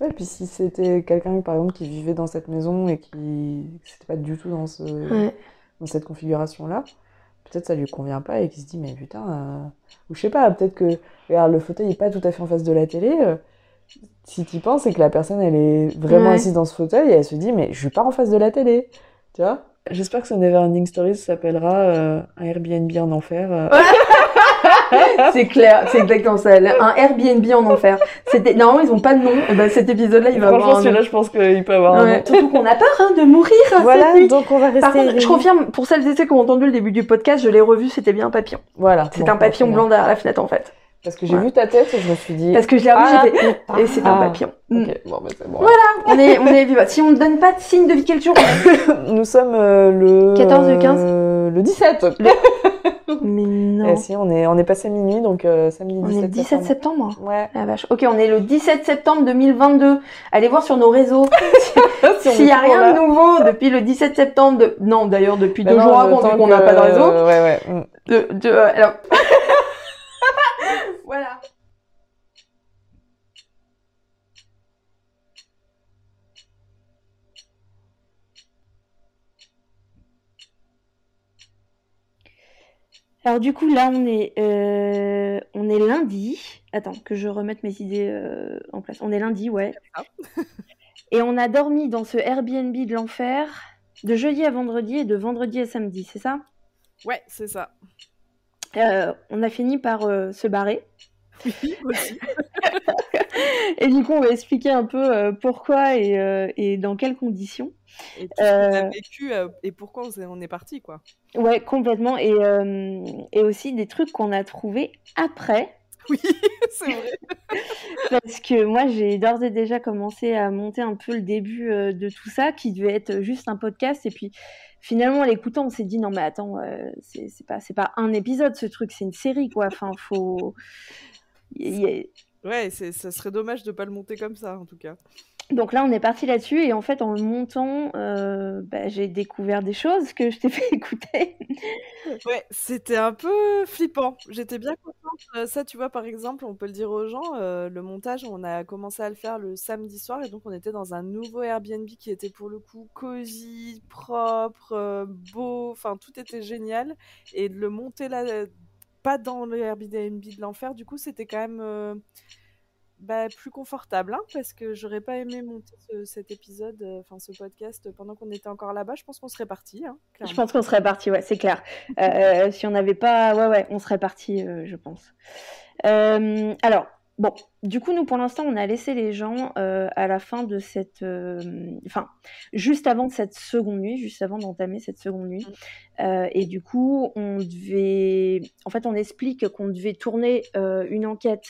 Ouais, puis si c'était quelqu'un par exemple qui vivait dans cette maison et qui c'était pas du tout dans ce Ouais. dans cette configuration-là, peut-être ça lui convient pas et qu'il se dit mais putain euh, ou je sais pas, peut-être que regarde le fauteuil est pas tout à fait en face de la télé. Si tu penses c'est que la personne elle est vraiment Ouais. assise dans ce fauteuil et elle se dit mais je suis pas en face de la télé, tu vois? J'espère que ce Neverending Stories s'appellera euh, un Airbnb en enfer. euh. C'est clair, c'est exactement ça. Un Airbnb en enfer. C'était, normalement, ils ont pas de nom. Et ben, cet épisode-là, il va avoir Franchement un celui-là je pense qu'il peut avoir un Ouais, nom. Surtout qu'on a peur hein, de mourir. Voilà, cette nuit. donc on va rester. Par contre, je confirme, pour celles et ceux qui ont entendu le début du podcast, je l'ai revu, c'était bien un papillon. Voilà. C'est Bon, un papillon blanc derrière la fenêtre en fait. Parce que j'ai Ouais. vu ta tête et je me suis dit. Parce que je l'ai Ah, putain. et c'est un Ah, papillon. Mm. Ok, bon, bah c'est bon. On est, on est. Si on ne donne pas de signe de vie quel jour Nous sommes euh, le. 14 et 15? euh, le 17. Mais non. Eh si, on est, on est passé minuit, donc euh, samedi On 17 est le 17 septembre. Ouais. La vache. Ok, on est le 17 septembre 2022. Allez voir sur nos réseaux Si s'il y a rien là. de nouveau depuis le 17 septembre. De... Non, d'ailleurs, depuis Bah deux non, jours le avant, qu'on n'a pas de réseau. Ouais, ouais. mm. De, de, euh, alors... voilà. Alors du coup là on est euh, on est lundi. Attends que je remette mes idées euh, en place. On est lundi ouais. et on a dormi dans ce Airbnb de l'enfer de jeudi à vendredi et de vendredi à samedi, c'est ça? Ouais, c'est ça. Euh, On a fini par euh, se barrer. Oui, aussi. Et du coup, on va expliquer un peu euh, pourquoi et, et dans quelles conditions. Et tout ce qu'on a vécu et pourquoi on est parti, quoi. Ouais, complètement. Et, et aussi des trucs qu'on a trouvés après. Oui, c'est vrai. Parce que moi, j'ai d'ores et déjà commencé à monter un peu le début de tout ça, qui devait être juste un podcast. Et puis, finalement, en l'écoutant, on s'est dit, non, mais attends, euh, c'est pas, un épisode, ce truc, c'est une série, quoi. Enfin, faut... Ouais, ça serait dommage de pas le monter comme ça, en tout cas. Donc là, on est parti là-dessus. Et en fait, en le montant, euh, bah, j'ai découvert des choses que je t'ai fait écouter. Ouais, c'était un peu flippant. J'étais bien contente. Euh, Ça, tu vois, par exemple, on peut le dire aux gens, euh, le montage, on a commencé à le faire le samedi soir et donc on était dans un nouveau Airbnb qui était pour le coup cosy, propre, beau, enfin tout était génial. Et de le monter là, pas dans le Airbnb de l'enfer, du coup, c'était quand même bah, plus confortable, hein, parce que j'aurais pas aimé monter ce- cet épisode, euh, enfin ce podcast pendant qu'on était encore là-bas. Je pense qu'on serait parti, hein, Je pense qu'on serait parti, ouais, c'est clair. Euh, si on n'avait pas, ouais, ouais, on serait parti, euh, je pense. Alors, bon, du coup, nous, pour l'instant, on a laissé les gens euh, à la fin de cette, euh, enfin, juste avant cette seconde nuit, juste avant d'entamer cette seconde nuit. Euh, et du coup, on devait, en fait, on explique qu'on devait tourner une enquête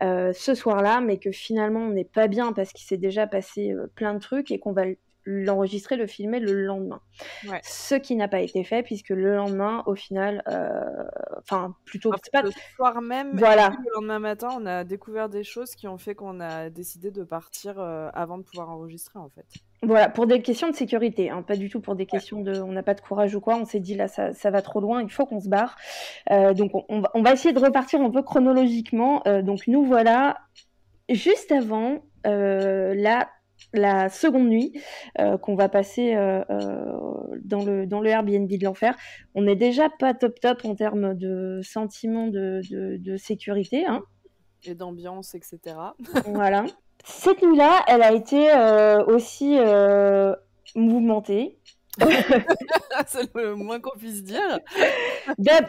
ce soir-là, mais que finalement, on n'est pas bien parce qu'il s'est déjà passé plein de trucs et qu'on va l'enregistrer, le filmer le lendemain. Ouais. Ce qui n'a pas été fait puisque le lendemain, au final, euh, enfin plutôt, pas le soir même, Voilà. le lendemain matin, on a découvert des choses qui ont fait qu'on a décidé de partir euh, avant de pouvoir enregistrer, en fait. Voilà, pour des questions de sécurité, hein, pas du tout pour des questions de on n'a pas de courage ou quoi. On s'est dit là, ça, ça va trop loin, il faut qu'on se barre. Euh, donc on, on va, essayer de repartir un peu chronologiquement. Donc nous voilà juste avant euh, la, la seconde nuit euh, qu'on va passer euh, euh, dans, le, dans le Airbnb de l'enfer. On n'est déjà pas top top en termes de sentiment de, de, de sécurité. Hein. Et d'ambiance, etc. Voilà. Cette nuit-là, elle a été euh, aussi mouvementée. c'est le moins qu'on puisse dire.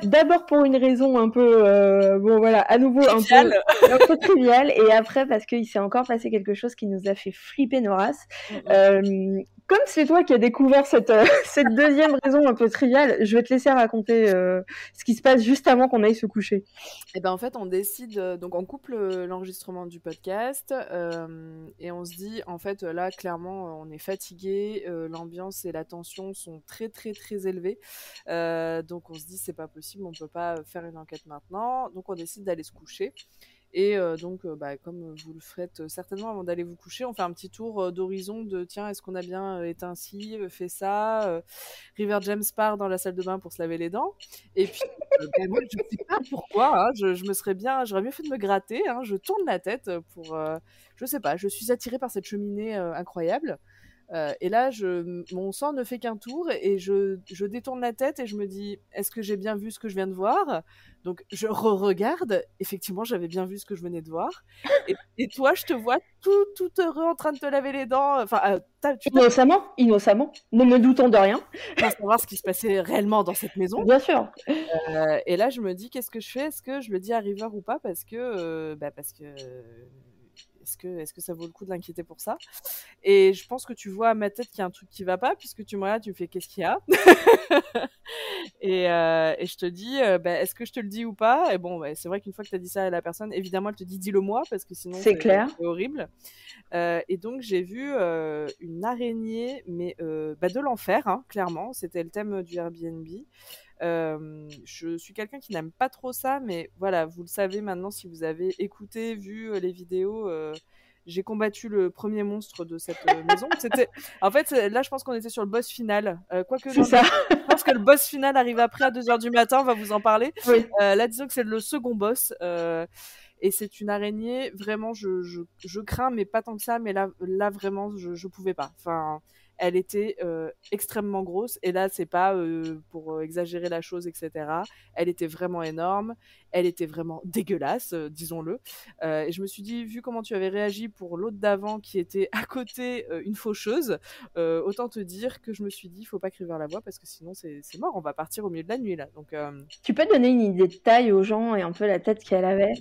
D'abord pour une raison un peu, euh, bon voilà, à nouveau un peu, un peu triviale, et après parce qu'il s'est encore passé quelque chose qui nous a fait flipper nos races. Euh, comme c'est toi qui as découvert cette, euh, cette deuxième raison un peu triviale, je vais te laisser raconter euh, ce qui se passe juste avant qu'on aille se coucher. Et eh ben en fait, on décide, euh, donc on coupe l'enregistrement du podcast et on se dit, en fait, là, clairement, on est fatigué, l'ambiance et la tension sont très, très, très élevées. donc on se dit, c'est pas possible, on peut pas faire une enquête maintenant. Donc on décide d'aller se coucher. Et euh, donc, euh, bah, comme vous le faites euh, certainement avant d'aller vous coucher, on fait un petit tour d'horizon de tiens, est-ce qu'on a bien éteint ci, fait ça River James part dans la salle de bain pour se laver les dents. Et puis, bah, moi, je ne sais pas pourquoi, hein, je, me serais bien, j'aurais mieux fait de me gratter. Hein, je tourne la tête pour, je sais pas, je suis attirée par cette cheminée incroyable. Euh, et là, je, mon sang ne fait qu'un tour et je, je, détourne la tête et je me dis est-ce que j'ai bien vu ce que je viens de voir? Donc je re-regarde. Effectivement, j'avais bien vu ce que je venais de voir. Et, toi, je te vois tout, tout heureux en train de te laver les dents. Enfin, euh, innocemment, innocemment, ne me doutant de rien. Pour savoir ce qui se passait réellement dans cette maison. Bien sûr. Euh, et là, je me dis qu'est-ce que je fais? Est-ce que je le dis à River ou pas? Parce que, bah, parce que est-ce que, est que ça vaut le coup de l'inquiéter pour ça? Et je pense que tu vois à ma tête qu'il y a un truc qui va pas, puisque tu me regardes, tu me fais qu'est-ce qu'il y a? Et, euh, et, je te dis, euh, bah, est-ce que je te le dis ou pas? Et bon, c'est vrai qu'une fois que tu as dit ça à la personne, évidemment, elle te dit dis-le moi, parce que sinon c'est clair. horrible. Euh, et donc j'ai vu une araignée, mais bah, de l'enfer, hein, clairement. C'était le thème du Airbnb je suis quelqu'un qui n'aime pas trop ça, mais voilà, vous le savez maintenant si vous avez écouté, vu les vidéos. j'ai combattu le premier monstre de cette maison. C'était, en fait, là, je pense qu'on était sur le boss final. Quoique, je pense que le boss final arrive après à 2h du matin, on va vous en parler. là, disons que c'est le second boss. et c'est une araignée, vraiment, je, je, je, crains, mais pas tant que ça, mais là, là vraiment, je, je pouvais pas. Enfin, elle était extrêmement grosse. Et là, c'est pas pour exagérer la chose, etc. Elle était vraiment énorme. Elle était vraiment dégueulasse, disons-le. et je me suis dit, vu comment tu avais réagi pour l'autre d'avant qui était à côté une faucheuse, autant te dire que je me suis dit, il faut pas crier vers la voix parce que sinon c'est mort. On va partir au milieu de la nuit là. Donc, tu peux donner une idée de taille aux gens et un peu la tête qu'elle avait?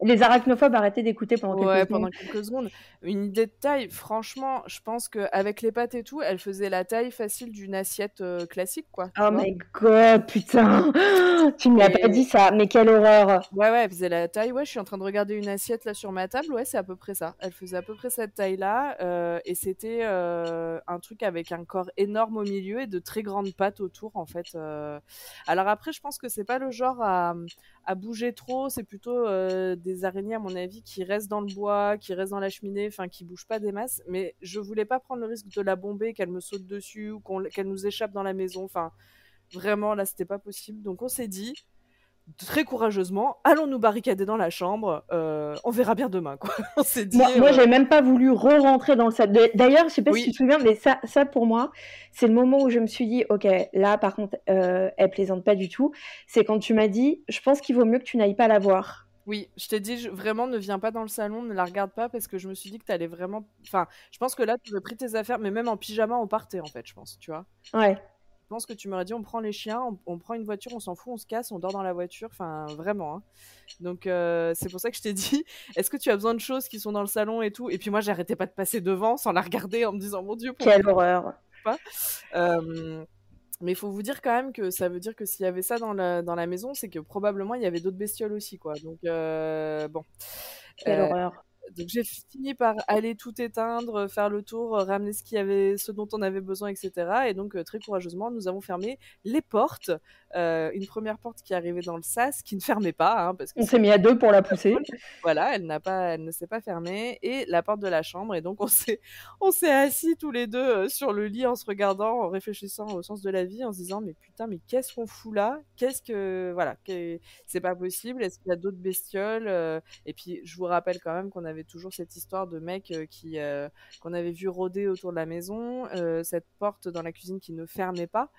Les arachnophobes arrêtaient d'écouter pendant quelques ouais, secondes. pendant quelques secondes. Une idée de taille, franchement, je pense qu'avec les pattes et tout, elle faisait la taille facile d'une assiette euh, classique, quoi. Oh my god, putain Tu ne m'as pas dit ça, mais quelle horreur Ouais, ouais, elle faisait la taille. Ouais, je suis en train de regarder une assiette là sur ma table. Ouais, c'est à peu près ça. Elle faisait à peu près cette taille-là. Euh, et c'était euh, un truc avec un corps énorme au milieu et de très grandes pattes autour, en fait. Alors après, je pense que c'est pas le genre à, à bouger trop. C'est plutôt des araignées, à mon avis, qui restent dans le bois, qui restent dans la cheminée, enfin, qui bougent pas des masses. Mais je voulais pas prendre le risque de la bomber, qu'elle me saute dessus ou qu'elle nous échappe dans la maison. Enfin, vraiment, là, c'était pas possible. Donc, on s'est dit, très courageusement, allons nous barricader dans la chambre, euh, on verra bien demain, quoi. on s'est dit. Moi, moi euh, j'ai même pas voulu re-rentrer dans le sac. D'ailleurs, je sais pas si tu te souviens, mais ça, ça pour moi, c'est le moment où je me suis dit, ok, là, par contre, euh, elle plaisante pas du tout. C'est quand tu m'as dit, je pense qu'il vaut mieux que tu n'ailles pas la voir. Oui, je t'ai dit, vraiment, ne viens pas dans le salon, ne la regarde pas, parce que je me suis dit que t'allais vraiment. Enfin, je pense que là, tu avais pris tes affaires, mais même en pyjama, on partait, en fait, je pense, tu vois. Ouais. Je pense que tu m'aurais dit on prend les chiens, on, prend une voiture, on s'en fout, on se casse, on dort dans la voiture. Enfin, vraiment. Hein. Donc, euh, c'est pour ça que je t'ai dit est-ce que tu as besoin de choses qui sont dans le salon et tout? Et puis, moi, j'arrêtais pas de passer devant sans la regarder en me disant mon Dieu, quelle horreur. Pas? Euh, mais il faut vous dire quand même que ça veut dire que s'il y avait ça dans la, dans la maison, c'est que probablement il y avait d'autres bestioles aussi, quoi. Donc, euh, bon. Quelle horreur donc j'ai fini par aller tout éteindre, faire le tour, ramener ce, qu'il avait, ce dont on avait besoin, etc. Et donc euh, très courageusement, nous avons fermé les portes. Euh, une première porte qui arrivait dans le sas, qui ne fermait pas, hein, parce on s'est mis à deux pour la pousser. Voilà, elle n'a pas, elle ne s'est pas fermée, et la porte de la chambre. Et donc on s'est, on s'est assis tous les deux euh, sur le lit en se regardant, en réfléchissant au sens de la vie, en se disant mais putain, mais qu'est-ce qu'on fout là? Qu'est-ce que voilà, c'est pas possible Est-ce qu'il y a d'autres bestioles? Et puis je vous rappelle quand même qu'on avait toujours cette histoire de mec euh, qui euh, qu'on avait vu rôder autour de la maison, euh, cette porte dans la cuisine qui ne fermait pas.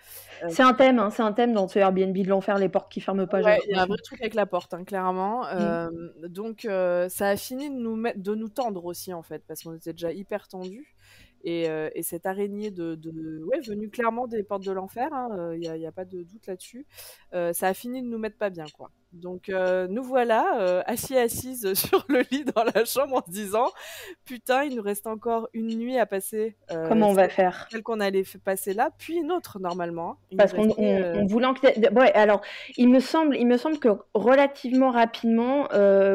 c'est un thème, hein, c'est un thème dans ce Airbnb de l'enfer, les portes qui ferment pas. il y a un vrai truc avec la porte, hein, clairement. Mm. Donc ça a fini de nous de nous tendre aussi en fait, parce qu'on était déjà hyper tendus. Et, euh, et cette araignée de, de, ouais, venue clairement des portes de l'enfer, il hein, n'y a, pas de doute là-dessus, euh, ça a fini de nous mettre pas bien, quoi. Donc euh, nous voilà euh, assis assises sur le lit dans la chambre en se disant putain il nous reste encore une nuit à passer. Euh, Comment on va faire Celle qu'on allait passer là, puis une autre normalement. Il Parce qu'on on, on voulait enquêter. Ouais alors il me semble il me semble que relativement rapidement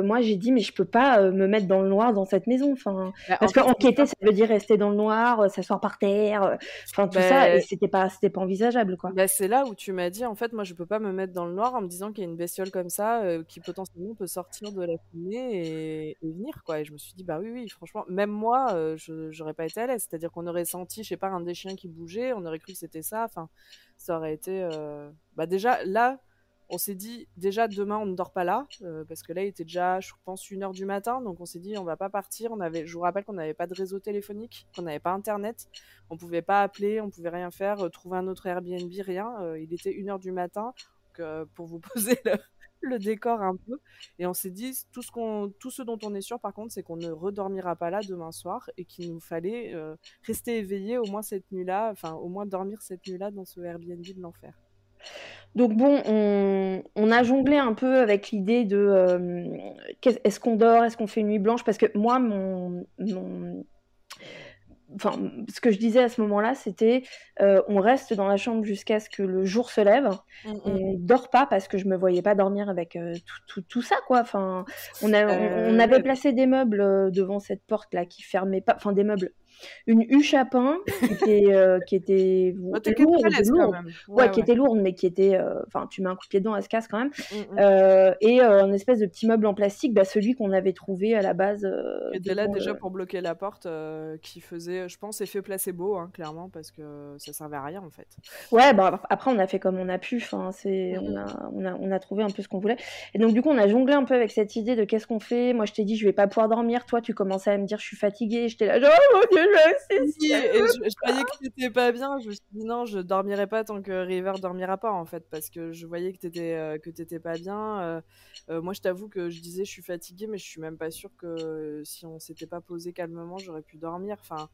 moi j'ai dit mais je peux pas me mettre dans le noir dans cette maison. Enfin bah, parce qu'enquêter ça veut dire rester dans le noir, s'asseoir par terre, enfin tout bah, ça et c'était pas c'était pas envisageable quoi. Bah, c'est là où tu m'as dit en fait moi je peux pas me mettre dans le noir en me disant qu'il y a une bestiole comme ça qui potentiellement peut sortir de la fumée et, venir quoi. Et je me suis dit bah oui oui franchement même moi j'aurais pas été à l'aise. C'est-à-dire qu'on aurait senti je sais pas un des chiens qui bougeait, on aurait cru que c'était ça. Enfin ça aurait été bah déjà là on s'est dit déjà demain on ne dort pas là parce que là il était déjà je pense une heure du matin donc on s'est dit on va pas partir on avait je vous rappelle qu'on n'avait pas de réseau téléphonique qu'on n'avait pas internet on pouvait pas appeler on pouvait rien faire trouver un autre Airbnb rien il était une heure du matin pour vous poser le, le décor un peu. Et on s'est dit, tout ce, qu'on, tout ce dont on est sûr, par contre, c'est qu'on ne redormira pas là demain soir et qu'il nous fallait euh, rester éveillé au moins cette nuit-là, enfin, au moins dormir cette nuit-là dans ce Airbnb de l'enfer. Donc bon, on, on, a jonglé un peu avec l'idée de euh, est-ce qu'on dort, est-ce qu'on fait une nuit blanche, parce que moi, mon, mon enfin, ce que je disais à ce moment-là, c'était euh, on reste dans la chambre jusqu'à ce que le jour se lève. Mm -hmm. On dort pas parce que je me voyais pas dormir avec euh, tout, tout, tout, ça, quoi. Enfin, on, a, euh... on, avait placé des meubles devant cette porte là qui fermait pas, enfin des meubles une huche à pain qui était, euh, qui était oh, lourde, lourde. Ouais, ouais, qui était lourde, mais qui était, euh, enfin, tu mets un coup de pied dedans, elle se casse quand même. Mm -hmm. euh, et un espèce de petit meuble en plastique, bah, celui qu'on avait trouvé à la base. qui était là déjà pour bloquer la porte, qui faisait, je pense, effet placebo, hein, clairement, parce que ça servait à rien en fait. Ouais, bah, après on a fait comme on a pu. Enfin, c'est, mm on, a, on, a, on a trouvé un peu ce qu'on voulait. Et donc du coup, on a jonglé un peu avec cette idée de qu'est-ce qu'on fait. Moi, je t'ai dit, je vais pas pouvoir dormir. Toi, tu commençais à me dire, je suis fatiguée. J'étais là, oh mon dieu, et je, je, voyais que t'étais pas bien. Je me suis dit non, je dormirai pas tant que River dormira pas en fait, parce que je voyais que t'étais euh, que t'étais pas bien. Euh, euh, moi, je t'avoue que je disais je suis fatiguée, mais je suis même pas sûre que si on s'était pas posé calmement, j'aurais pu dormir. Enfin,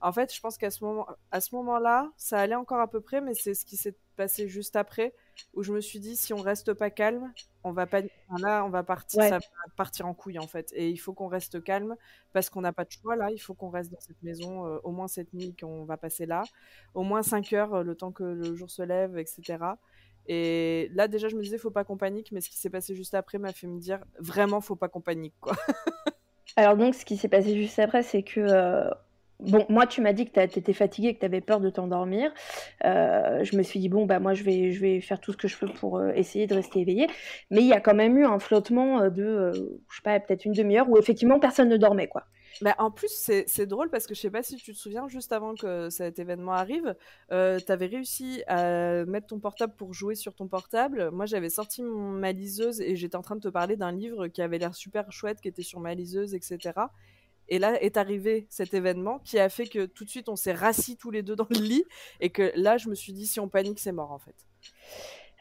en fait, je pense qu'à ce moment, à ce moment-là, ça allait encore à peu près, mais c'est ce qui s'est passé juste après où je me suis dit si on reste pas calme, on va pas là, on va partir, ouais. ça va partir en couille en fait. Et il faut qu'on reste calme parce qu'on n'a pas de choix là. Il faut qu'on reste dans cette maison euh, au moins cette nuit qu'on va passer là, au moins 5 heures euh, le temps que le jour se lève, etc. Et là déjà je me disais faut pas qu'on panique, mais ce qui s'est passé juste après m'a fait me dire vraiment faut pas qu'on panique quoi. Alors donc ce qui s'est passé juste après c'est que euh, Bon, moi, tu m'as dit que tu étais fatiguée, que tu avais peur de t'endormir. Euh, je me suis dit, bon, bah, moi, je vais, je vais faire tout ce que je peux pour euh, essayer de rester éveillée. Mais il y a quand même eu un flottement euh, de, euh, je sais pas, peut-être une demi-heure où effectivement personne ne dormait, quoi. Bah, en plus, c'est drôle parce que je sais pas si tu te souviens, juste avant que cet événement arrive, euh, tu avais réussi à mettre ton portable pour jouer sur ton portable. Moi, j'avais sorti ma liseuse et j'étais en train de te parler d'un livre qui avait l'air super chouette, qui était sur ma liseuse, etc. Et là est arrivé cet événement qui a fait que tout de suite on s'est rassis tous les deux dans le lit et que là je me suis dit si on panique c'est mort en fait.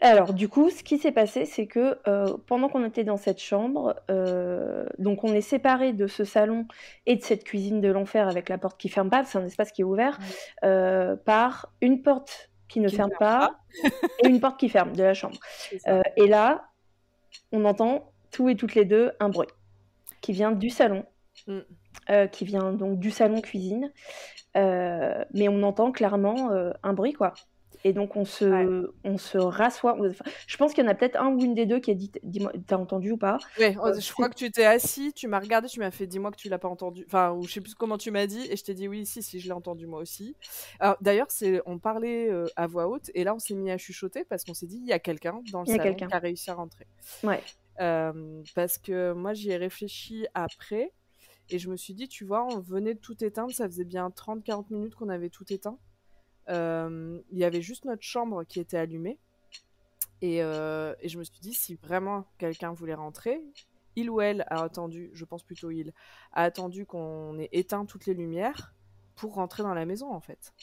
Alors du coup, ce qui s'est passé, c'est que euh, pendant qu'on était dans cette chambre, euh, donc on est séparés de ce salon et de cette cuisine de l'enfer avec la porte qui ferme pas, c'est un espace qui est ouvert, euh, par une porte qui ne qui ferme pas, pas. et une porte qui ferme de la chambre. Et là, on entend tous et toutes les deux un bruit qui vient du salon. Mm euh, qui vient donc du salon cuisine, euh, mais on entend clairement euh, un bruit quoi. Et donc on se, ouais. on se rassoit. Je pense qu'il y en a peut-être un ou une des deux qui a dit, dis-moi, t'as entendu ou pas? Oui, je crois que tu t'es assis, tu m'as regardé, tu m'as fait, dis-moi que tu l'as pas entendu. Enfin, ou je sais plus comment tu m'as dit, et je t'ai dit oui, si, si, je l'ai entendu moi aussi. Alors d'ailleurs, c'est, on parlait à voix haute, et là on s'est mis à chuchoter parce qu'on s'est dit, il y a quelqu'un dans le salon qui a réussi à rentrer. Ouais. Euh, parce que moi j'y ai réfléchi après. Et je me suis dit, tu vois, on venait de tout éteindre, ça faisait bien 30-40 minutes qu'on avait tout éteint. Euh, il y avait juste notre chambre qui était allumée. Et, euh, et je me suis dit, si vraiment quelqu'un voulait rentrer, il ou elle a attendu, je pense plutôt il, a attendu qu'on ait éteint toutes les lumières pour rentrer dans la maison, en fait.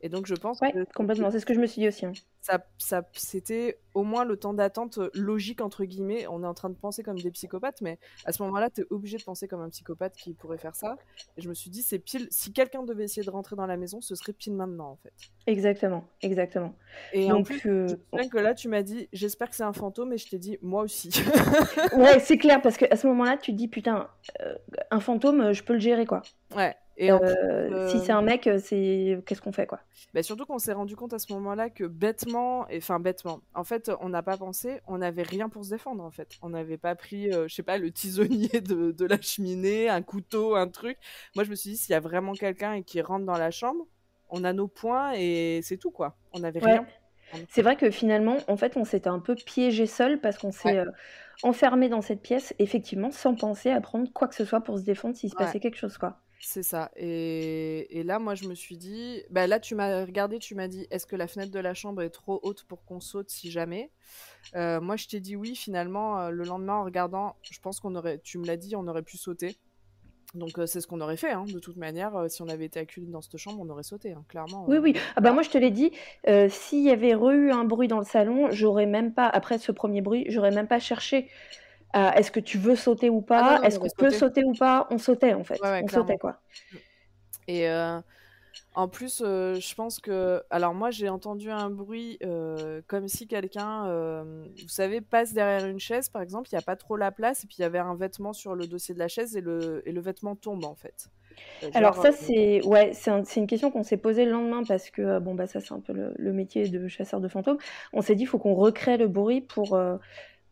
Et donc je pense Ouais, que complètement. C'est ce que je me suis dit aussi. hein. ça, ça, c'était au moins le temps d'attente euh, logique entre guillemets. On est en train de penser comme des psychopathes, mais à ce moment-là, tu es obligé de penser comme un psychopathe qui pourrait faire ça. Et je me suis dit, c'est pile. Si quelqu'un devait essayer de rentrer dans la maison, ce serait pile maintenant en fait. Exactement, exactement. Et en Donc, plus, euh, je que là, tu m'as dit, j'espère que c'est un fantôme, et je t'ai dit, moi aussi. ouais, c'est clair, parce qu'à ce moment-là, tu te dis, putain, euh, un fantôme, euh, je peux le gérer, quoi. ouais. Et Euh, Si euh, c'est un mec, euh, c'est qu'est-ce qu'on fait, quoi? Bah, surtout qu'on s'est rendu compte à ce moment-là que bêtement, et enfin bêtement, en fait, on n'a pas pensé, on n'avait rien pour se défendre en fait. On n'avait pas pris, euh, je sais pas, le tisonnier de, de la cheminée, un couteau, un truc. Moi, je me suis dit, s'il y a vraiment quelqu'un qui rentre dans la chambre, on a nos points et c'est tout quoi. On n'avait Ouais. rien. C'est vrai que finalement, en fait, on s'était un peu piégé seul parce qu'on s'est Ouais. euh, enfermé dans cette pièce, effectivement, sans penser à prendre quoi que ce soit pour se défendre s'il se Ouais. passait quelque chose, quoi. C'est ça. Et, et là, moi, je me suis dit, bah là, tu m'as regardé, tu m'as dit, est-ce que la fenêtre de la chambre est trop haute pour qu'on saute si jamais? Euh, Moi, je t'ai dit oui. Finalement, euh, le lendemain, en regardant, je pense qu'on aurait, tu me l'as dit, on aurait pu sauter. Donc, euh, c'est ce qu'on aurait fait. hein. De toute manière, euh, si on avait été acculé dans cette chambre, on aurait sauté, hein, clairement. Oui, euh. oui. Ah bah moi, je te l'ai dit, s'il y avait eu un bruit dans le salon, j'aurais même pas, après ce premier bruit, j'aurais même pas cherché à est-ce que tu veux sauter ou Ah pas, non, est-ce on qu'on peut sauter ou pas, on sautait en fait, Ouais, ouais, on clairement. sautait quoi. Et euh, en plus, euh, je pense que. Alors, moi, j'ai entendu un bruit euh, comme si quelqu'un, euh, vous savez, passe derrière une chaise, par exemple, il n'y a pas trop la place, et puis il y avait un vêtement sur le dossier de la chaise, et le, et le vêtement tombe, en fait. Euh, Alors ça euh, c'est ouais c'est un- c'est une question qu'on s'est posée le lendemain parce que euh, bon bah ça c'est un peu le, le métier de chasseur de fantômes. On s'est dit il faut qu'on recrée le bruit pour euh,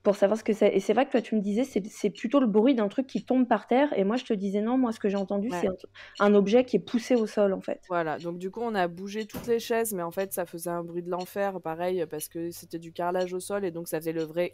pour savoir ce que c'est. Et c'est vrai que toi tu me disais c'est plutôt le bruit d'un truc qui tombe par terre et moi je te disais non moi ce que j'ai entendu Ouais. c'est un, un objet qui est poussé au sol en fait. Voilà, donc du coup, on a bougé toutes les chaises, mais en fait, ça faisait un bruit de l'enfer, pareil, parce que c'était du carrelage au sol, et donc ça faisait le vrai.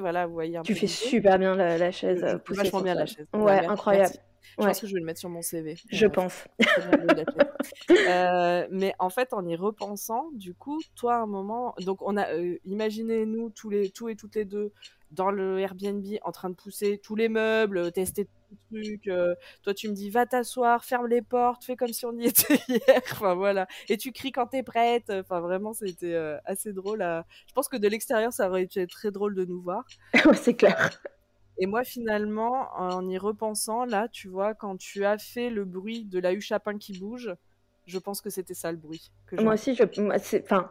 Voilà, vous voyez un Tu fais super bien la, la chaise Je euh, poussée vachement bien la chaise. Ouais incroyable. merci. Je Ouais. pense que je vais le mettre sur mon CV. Je Euh, pense. Euh, mais en fait, en y repensant, du coup, toi, à un moment, donc on a, euh, imaginez-nous tous les, tous et toutes les deux dans le Airbnb en train de pousser tous les meubles, euh, tester tous les trucs. euh, toi, tu me dis, va t'asseoir, ferme les portes, fais comme si on y était hier. Enfin voilà. Et tu cries quand t'es prête. Enfin vraiment, c'était assez drôle. À... Je pense que de l'extérieur, ça aurait été très drôle de nous voir. Ouais, c'est clair. Et moi, finalement, en y repensant, là, tu vois, quand tu as fait le bruit de la huche à pain qui bouge, je pense que c'était ça le bruit. Que Moi aussi je enfin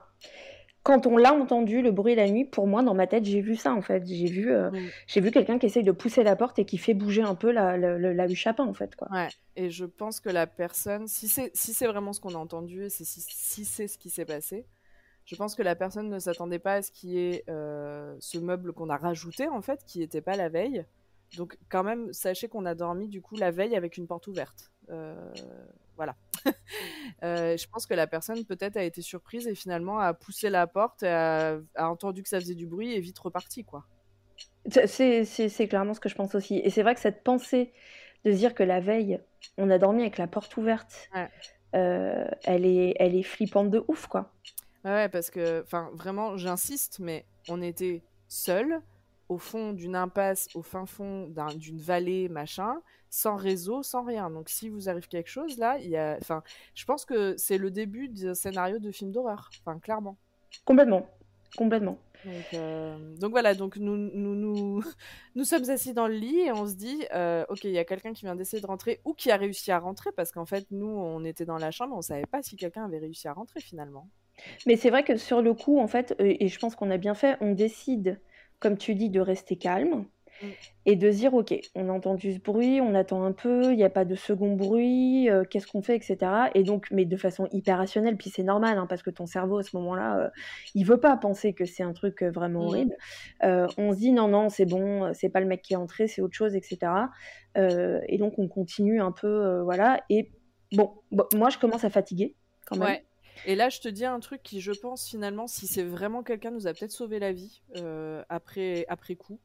quand on l'a entendu le bruit la nuit pour moi dans ma tête j'ai vu ça en fait j'ai vu euh, j'ai vu quelqu'un qui essaye de pousser la porte et qui fait bouger un peu la la, la, la huche à pain en fait quoi. Ouais, et je pense que la personne, si c'est si vraiment ce qu'on a entendu et si c'est ce qui s'est passé, je pense que la personne ne s'attendait pas à ce qui est euh, ce meuble qu'on a rajouté en fait, qui n'était pas la veille. Donc quand même, sachez qu'on a dormi du coup la veille avec une porte ouverte. Euh, voilà. Euh, je pense que la personne peut-être a été surprise et finalement a poussé la porte, et a, a entendu que ça faisait du bruit et vite reparti quoi. C'est- clairement ce que je pense aussi. Et c'est vrai que cette pensée de dire que la veille, on a dormi avec la porte ouverte, Ouais. euh, elle, est, elle est flippante de ouf, quoi. Ouais, parce que, enfin, vraiment, j'insiste, mais on était seuls, au fond d'une impasse, au fin fond d'un- d'une vallée, machin, sans réseau, sans rien. Donc, si vous arrive quelque chose, là, il y a, enfin, je pense que c'est le début d'un scénario de film d'horreur. Enfin, clairement. Complètement. Complètement. Donc, euh, donc voilà, donc nous, nous, nous, nous sommes assis dans le lit et on se dit, euh, ok, il y a quelqu'un qui vient d'essayer de rentrer ou qui a réussi à rentrer parce qu'en fait, nous, on était dans la chambre, on savait pas si quelqu'un avait réussi à rentrer finalement. Mais c'est vrai que sur le coup, en fait, euh, et je pense qu'on a bien fait, on décide, comme tu dis, de rester calme Mm. et de se dire, ok, on a entendu ce bruit, on attend un peu, il n'y a pas de second bruit, euh, qu'est-ce qu'on fait, etc. Et donc, mais de façon hyper rationnelle, puis c'est normal, hein, parce que ton cerveau, à ce moment-là, euh, il veut pas penser que c'est un truc euh, vraiment Mm. horrible. Euh, on se dit, non, non, c'est bon, c'est pas le mec qui est entré, c'est autre chose, etc. Et donc, on continue un peu, voilà. Et bon, bon, moi, je commence à fatiguer, quand même. Ouais. Et là, je te dis un truc qui, je pense, finalement, si c'est vraiment quelqu'un, nous a peut-être sauvé la vie euh, après, après coup.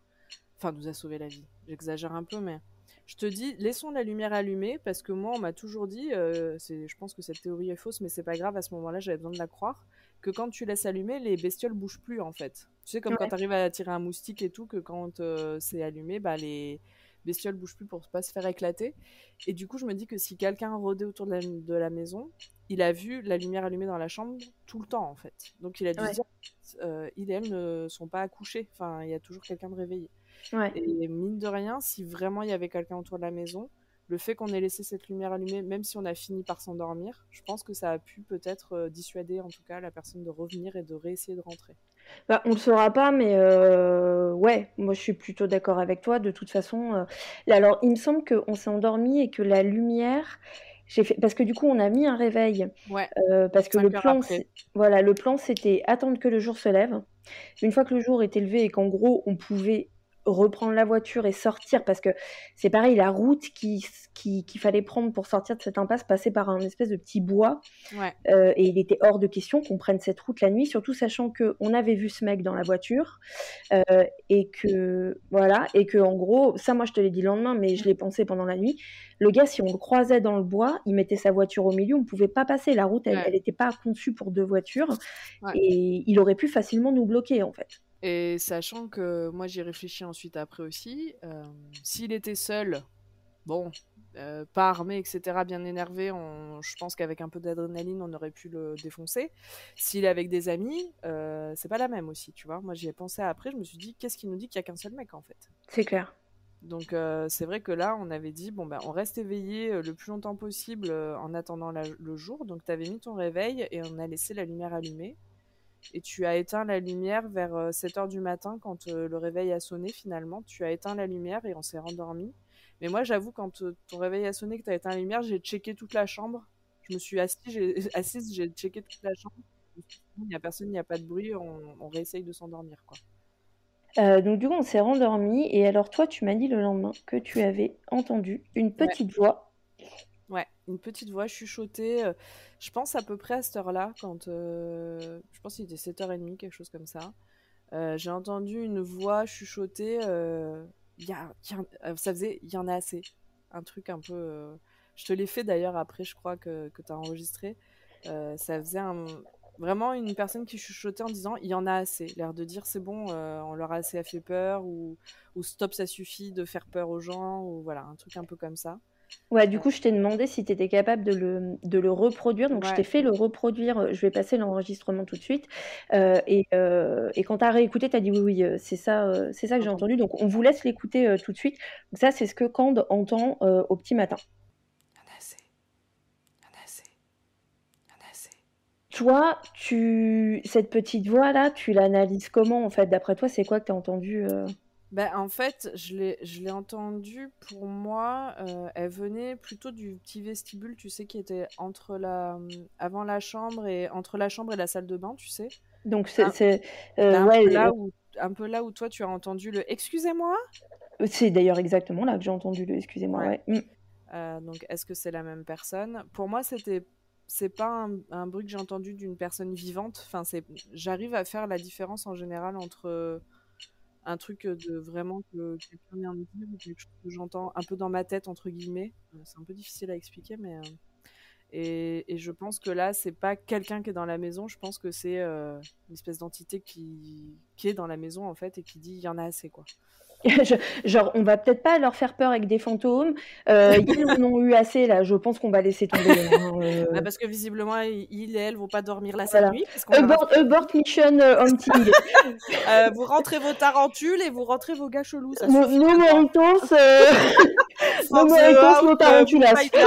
Enfin, nous a sauvé la vie. J'exagère un peu, mais je te dis, laissons la lumière allumée parce que moi, on m'a toujours dit, euh, je pense que cette théorie est fausse, mais c'est pas grave. À ce moment-là, j'avais besoin de la croire que quand tu laisses allumer, les bestioles bougent plus en fait. Tu sais, comme Ouais. quand tu arrives à tirer un moustique et tout, que quand euh, c'est allumé, bah les bestiole bouge plus pour pas se faire éclater. Et du coup, je me dis que si quelqu'un rôdait autour de la, de la maison, il a vu la lumière allumée dans la chambre tout le temps, en fait. Donc, il a dû Ouais. dire, euh, il et elle ne sont pas accouchés. Enfin, il y a toujours quelqu'un de réveillé. Ouais. Et mine de rien, si vraiment il y avait quelqu'un autour de la maison, le fait qu'on ait laissé cette lumière allumée, même si on a fini par s'endormir, je pense que ça a pu peut-être euh, dissuader en tout cas la personne de revenir et de réessayer de rentrer. Bah, on le saura pas, mais euh, ouais, moi je suis plutôt d'accord avec toi. De toute façon, euh, alors il me semble qu'on s'est endormi et que la lumière, j'ai fait parce que du coup on a mis un réveil Ouais, euh, parce que le plan, voilà, le plan c'était attendre que le jour se lève. Une fois que le jour était levé et qu'en gros on pouvait reprendre la voiture et sortir parce que c'est pareil, la route qui qui- qu'il fallait prendre pour sortir de cette impasse passait par un espèce de petit bois. ouais, Euh, et il était hors de question qu'on prenne cette route la nuit, surtout sachant que on avait vu ce mec dans la voiture euh, et que voilà et que en gros, ça moi je te l'ai dit le lendemain, mais je l'ai pensé pendant la nuit. Le gars, si on le croisait dans le bois, il mettait sa voiture au milieu, on pouvait pas passer. La route, elle, Ouais. elle était pas conçue pour deux voitures Ouais. et il aurait pu facilement nous bloquer en fait. Et sachant que moi j'y réfléchis ensuite après aussi, euh, s'il était seul, bon, euh, pas armé, etc., bien énervé, on- je pense qu'avec un peu d'adrénaline on aurait pu le défoncer. S'il est avec des amis, euh, c'est pas la même aussi, tu vois. Moi j'y ai pensé après, je me suis dit, qu'est-ce qui nous dit qu'il y a qu'un seul mec en fait? C'est clair. Donc c'est vrai que là, on avait dit, bon, ben, on reste éveillé le plus longtemps possible en attendant la- le jour. Donc tu avais mis ton réveil et on a laissé la lumière allumée. Et tu as éteint la lumière vers 7h du matin quand euh, le réveil a sonné finalement. Tu as éteint la lumière et on s'est rendormi. Mais moi, j'avoue, quand euh, ton réveil a sonné, que tu as éteint la lumière, j'ai checké toute la chambre. Je me suis assise, j'ai, assise, j'ai checké toute la chambre. Il n'y a personne, il n'y a pas de bruit, on, on réessaye de s'endormir. quoi. Euh, donc du coup, on s'est rendormi et alors toi, tu m'as dit le lendemain que tu avais entendu une petite voix. Ouais, une petite voix chuchotée. Euh, je pense à peu près à cette heure-là, quand euh, je pense qu'il était 7h30, quelque chose comme ça. Euh, j'ai entendu une voix chuchoter. euh, y a, y a- euh, ça faisait, il y en a assez. Un truc un peu. euh, je te l'ai fait d'ailleurs après, je crois que, que tu as enregistré. Euh, ça faisait vraiment une personne qui chuchotait en disant il y en a assez. L'air de dire c'est bon, euh, on leur a assez fait peur, ou stop, ça suffit de faire peur aux gens, ou voilà, un truc un peu comme ça. Ouais, du coup, je t'ai demandé si tu étais capable de le, de le reproduire. Donc, je t'ai fait le reproduire. euh, Je vais passer l'enregistrement tout de suite. Euh, et, euh, et quand tu as réécouté, tu as dit oui, oui, c'est ça, euh, c'est ça que j'ai entendu. Donc, on vous laisse l'écouter tout de suite. Donc, ça, c'est ce que Cande entend au petit matin. Toi, tu... cette petite voix-là, tu l'analyses comment en fait? D'après toi, c'est quoi que tu as entendu Ben, en fait, je l'ai, entendue, pour moi, euh, elle venait plutôt du petit vestibule, tu sais, qui était entre la, avant la chambre et entre la chambre et la salle de bain, tu sais. Donc, c'est. Euh, un, ouais, peu là où, un peu là où toi, tu as entendu le Excusez-moi? c'est d'ailleurs exactement là que j'ai entendu le. Excusez-moi, Ouais. ouais. Mm. Euh, donc, est-ce que c'est la même personne? Pour moi, c'était, c'est pas un, un bruit que j'ai entendu d'une personne vivante. Enfin, c'est, j'arrive à faire la différence en général entre un truc de vraiment que quelqu'un de dire ou quelque chose que j'entends un peu dans ma tête entre guillemets. C'est un peu difficile à expliquer, mais et, je pense que là, c'est pas quelqu'un qui est dans la maison. Je pense que c'est une espèce d'entité qui qui est dans la maison en fait et qui dit il y en a assez quoi. Je- Genre, on va peut-être pas leur faire peur avec des fantômes. Euh, ils en ont eu assez là. Je pense qu'on va laisser tomber. hein, euh. Bah, parce que visiblement, il il et elle vont pas dormir là cette Voilà. nuit. parce qu'on leur a Abort, abort mission euh, hunting. Euh, vous rentrez vos tarentules et vous rentrez vos gars chelous. Ça No suffit. no moritos, euh, From no the moritos, out, no euh, tarantulas. fighter.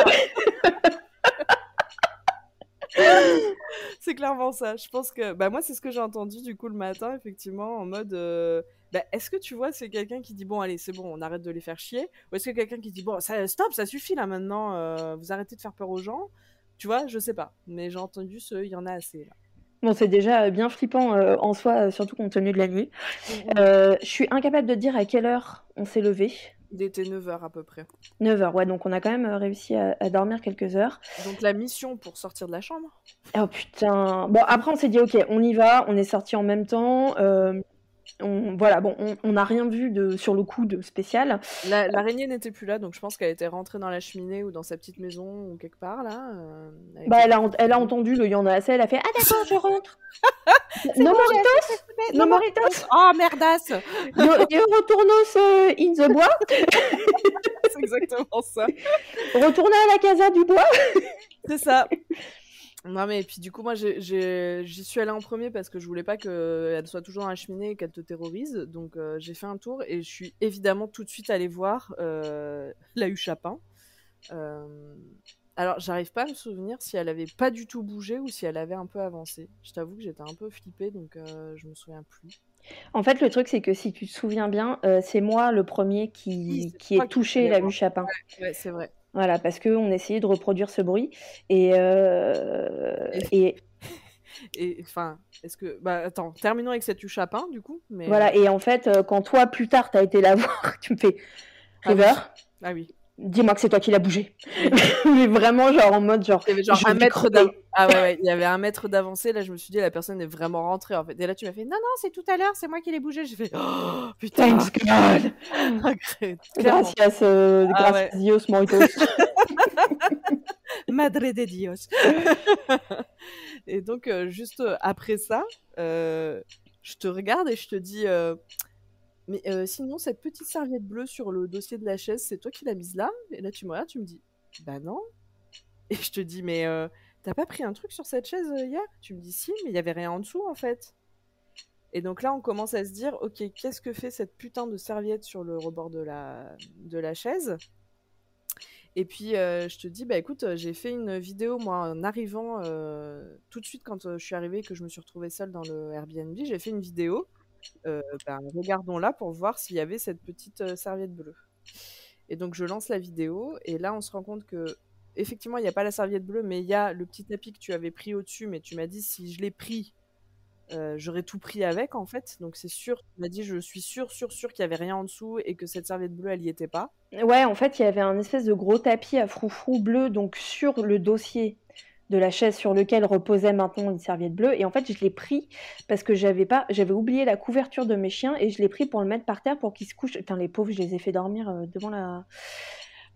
c'est clairement ça. Je pense que bah moi c'est ce que j'ai entendu du coup le matin effectivement en mode bah, est-ce que tu vois c'est quelqu'un qui dit bon allez c'est bon on arrête de les faire chier ou est-ce que quelqu'un qui dit bon ça stop ça suffit là maintenant euh, vous arrêtez de faire peur aux gens? Tu vois je sais pas mais j'ai entendu ce il y en a assez là. Bon, c'est déjà bien flippant euh, en soi, euh, surtout compte tenu de la nuit. Euh, je suis incapable de dire à quelle heure on s'est levé. Il était 9h à peu près. 9 heures, ouais, donc on a quand même euh, réussi à, à dormir quelques heures. Donc la mission pour sortir de la chambre? Oh putain. Bon, après on s'est dit, ok, on y va, on est sortis en même temps. euh, on, voilà, bon, on n'a rien vu de, sur le coup de spécial. La- L'araignée n'était plus là, donc je pense qu'elle était rentrée dans la cheminée ou dans sa petite maison ou quelque part là. euh, Bah, elle a, elle a entendu le il y en a assez, elle a fait Ah d'accord, je rentre. no moritos, no moritos, Oh merdasse yo, yo retournos euh, in the bois, C'est exactement ça. retournez à la casa du bois. C'est ça. Non mais puis du coup moi j'y suis allée en premier parce que je voulais pas qu'elle soit toujours dans la cheminée et qu'elle te terrorise. Donc euh, j'ai fait un tour et je suis évidemment tout de suite allée voir euh, la Huche Chapin. Euh, alors j'arrive pas à me souvenir si elle avait pas du tout bougé ou si elle avait un peu avancé. Je t'avoue que j'étais un peu flippée donc je me souviens plus. En fait, le truc, c'est que si tu te souviens bien, c'est moi le premier Oui, qui, toi ai qui touché la vue Chapin. Ouais c'est vrai. Voilà, parce qu'on essayait de reproduire ce bruit. Et, euh, Et- et enfin est-ce que bah attends terminons avec cette Chapin du coup. Mais voilà, et en fait, euh, quand toi, plus tard, t'as été la voir, tu me fais Ah oui. River, ah oui. Dis-moi que c'est toi qui l'as bougé. Mais vraiment, genre en mode, genre, Il y avait genre un mètre d'avancée. Ah ouais, ouais, il y avait un mètre d'avancée. Là, je me suis dit, la personne est vraiment rentrée en fait. Et là, tu m'as fait, non, non, c'est tout à l'heure, c'est moi qui l'ai bougé. J'ai fait, oh putain, Thanks God. clairement. Gracias, euh, Ah gracias Dios Moritos. Madre de Dios. et donc, euh, juste euh, après ça, euh, je te regarde et je te dis, mais euh, sinon, cette petite serviette bleue sur le dossier de la chaise, c'est toi qui l'as mise là? Et là, tu me regardes, tu me dis, bah non. Et je te dis, mais euh, t'as pas pris un truc sur cette chaise euh, hier? Tu me dis, si, mais il y avait rien en dessous en fait. Et donc là, on commence à se dire, ok, qu'est-ce que fait cette putain de serviette sur le rebord de la, de la chaise? Et puis, je te dis, bah écoute, j'ai fait une vidéo, moi, en arrivant, tout de suite quand je suis arrivée que je me suis retrouvée seule dans le Airbnb, j'ai fait une vidéo. Euh, ben, regardons-la pour voir s'il y avait cette petite euh, serviette bleue. Et donc, je lance la vidéo, et là, on se rend compte que, effectivement, il n'y a pas la serviette bleue, mais il y a le petit tapis que tu avais pris au-dessus, mais tu m'as dit, si je l'ai pris, euh, j'aurais tout pris avec en fait. Donc c'est sûr, tu m'as dit je suis sûr, sûr, sûr qu'il y avait rien en dessous et que cette serviette bleue elle y était pas. Ouais, en fait, il y avait un espèce de gros tapis à froufrou bleu, donc sur le dossier de la chaise sur lequel reposait maintenant une serviette bleue. Et en fait, je l'ai pris parce que j'avais pas, j'avais oublié la couverture de mes chiens et je l'ai pris pour le mettre par terre pour qu'ils se couchent. Putain, les pauvres, je les ai fait dormir euh, devant la,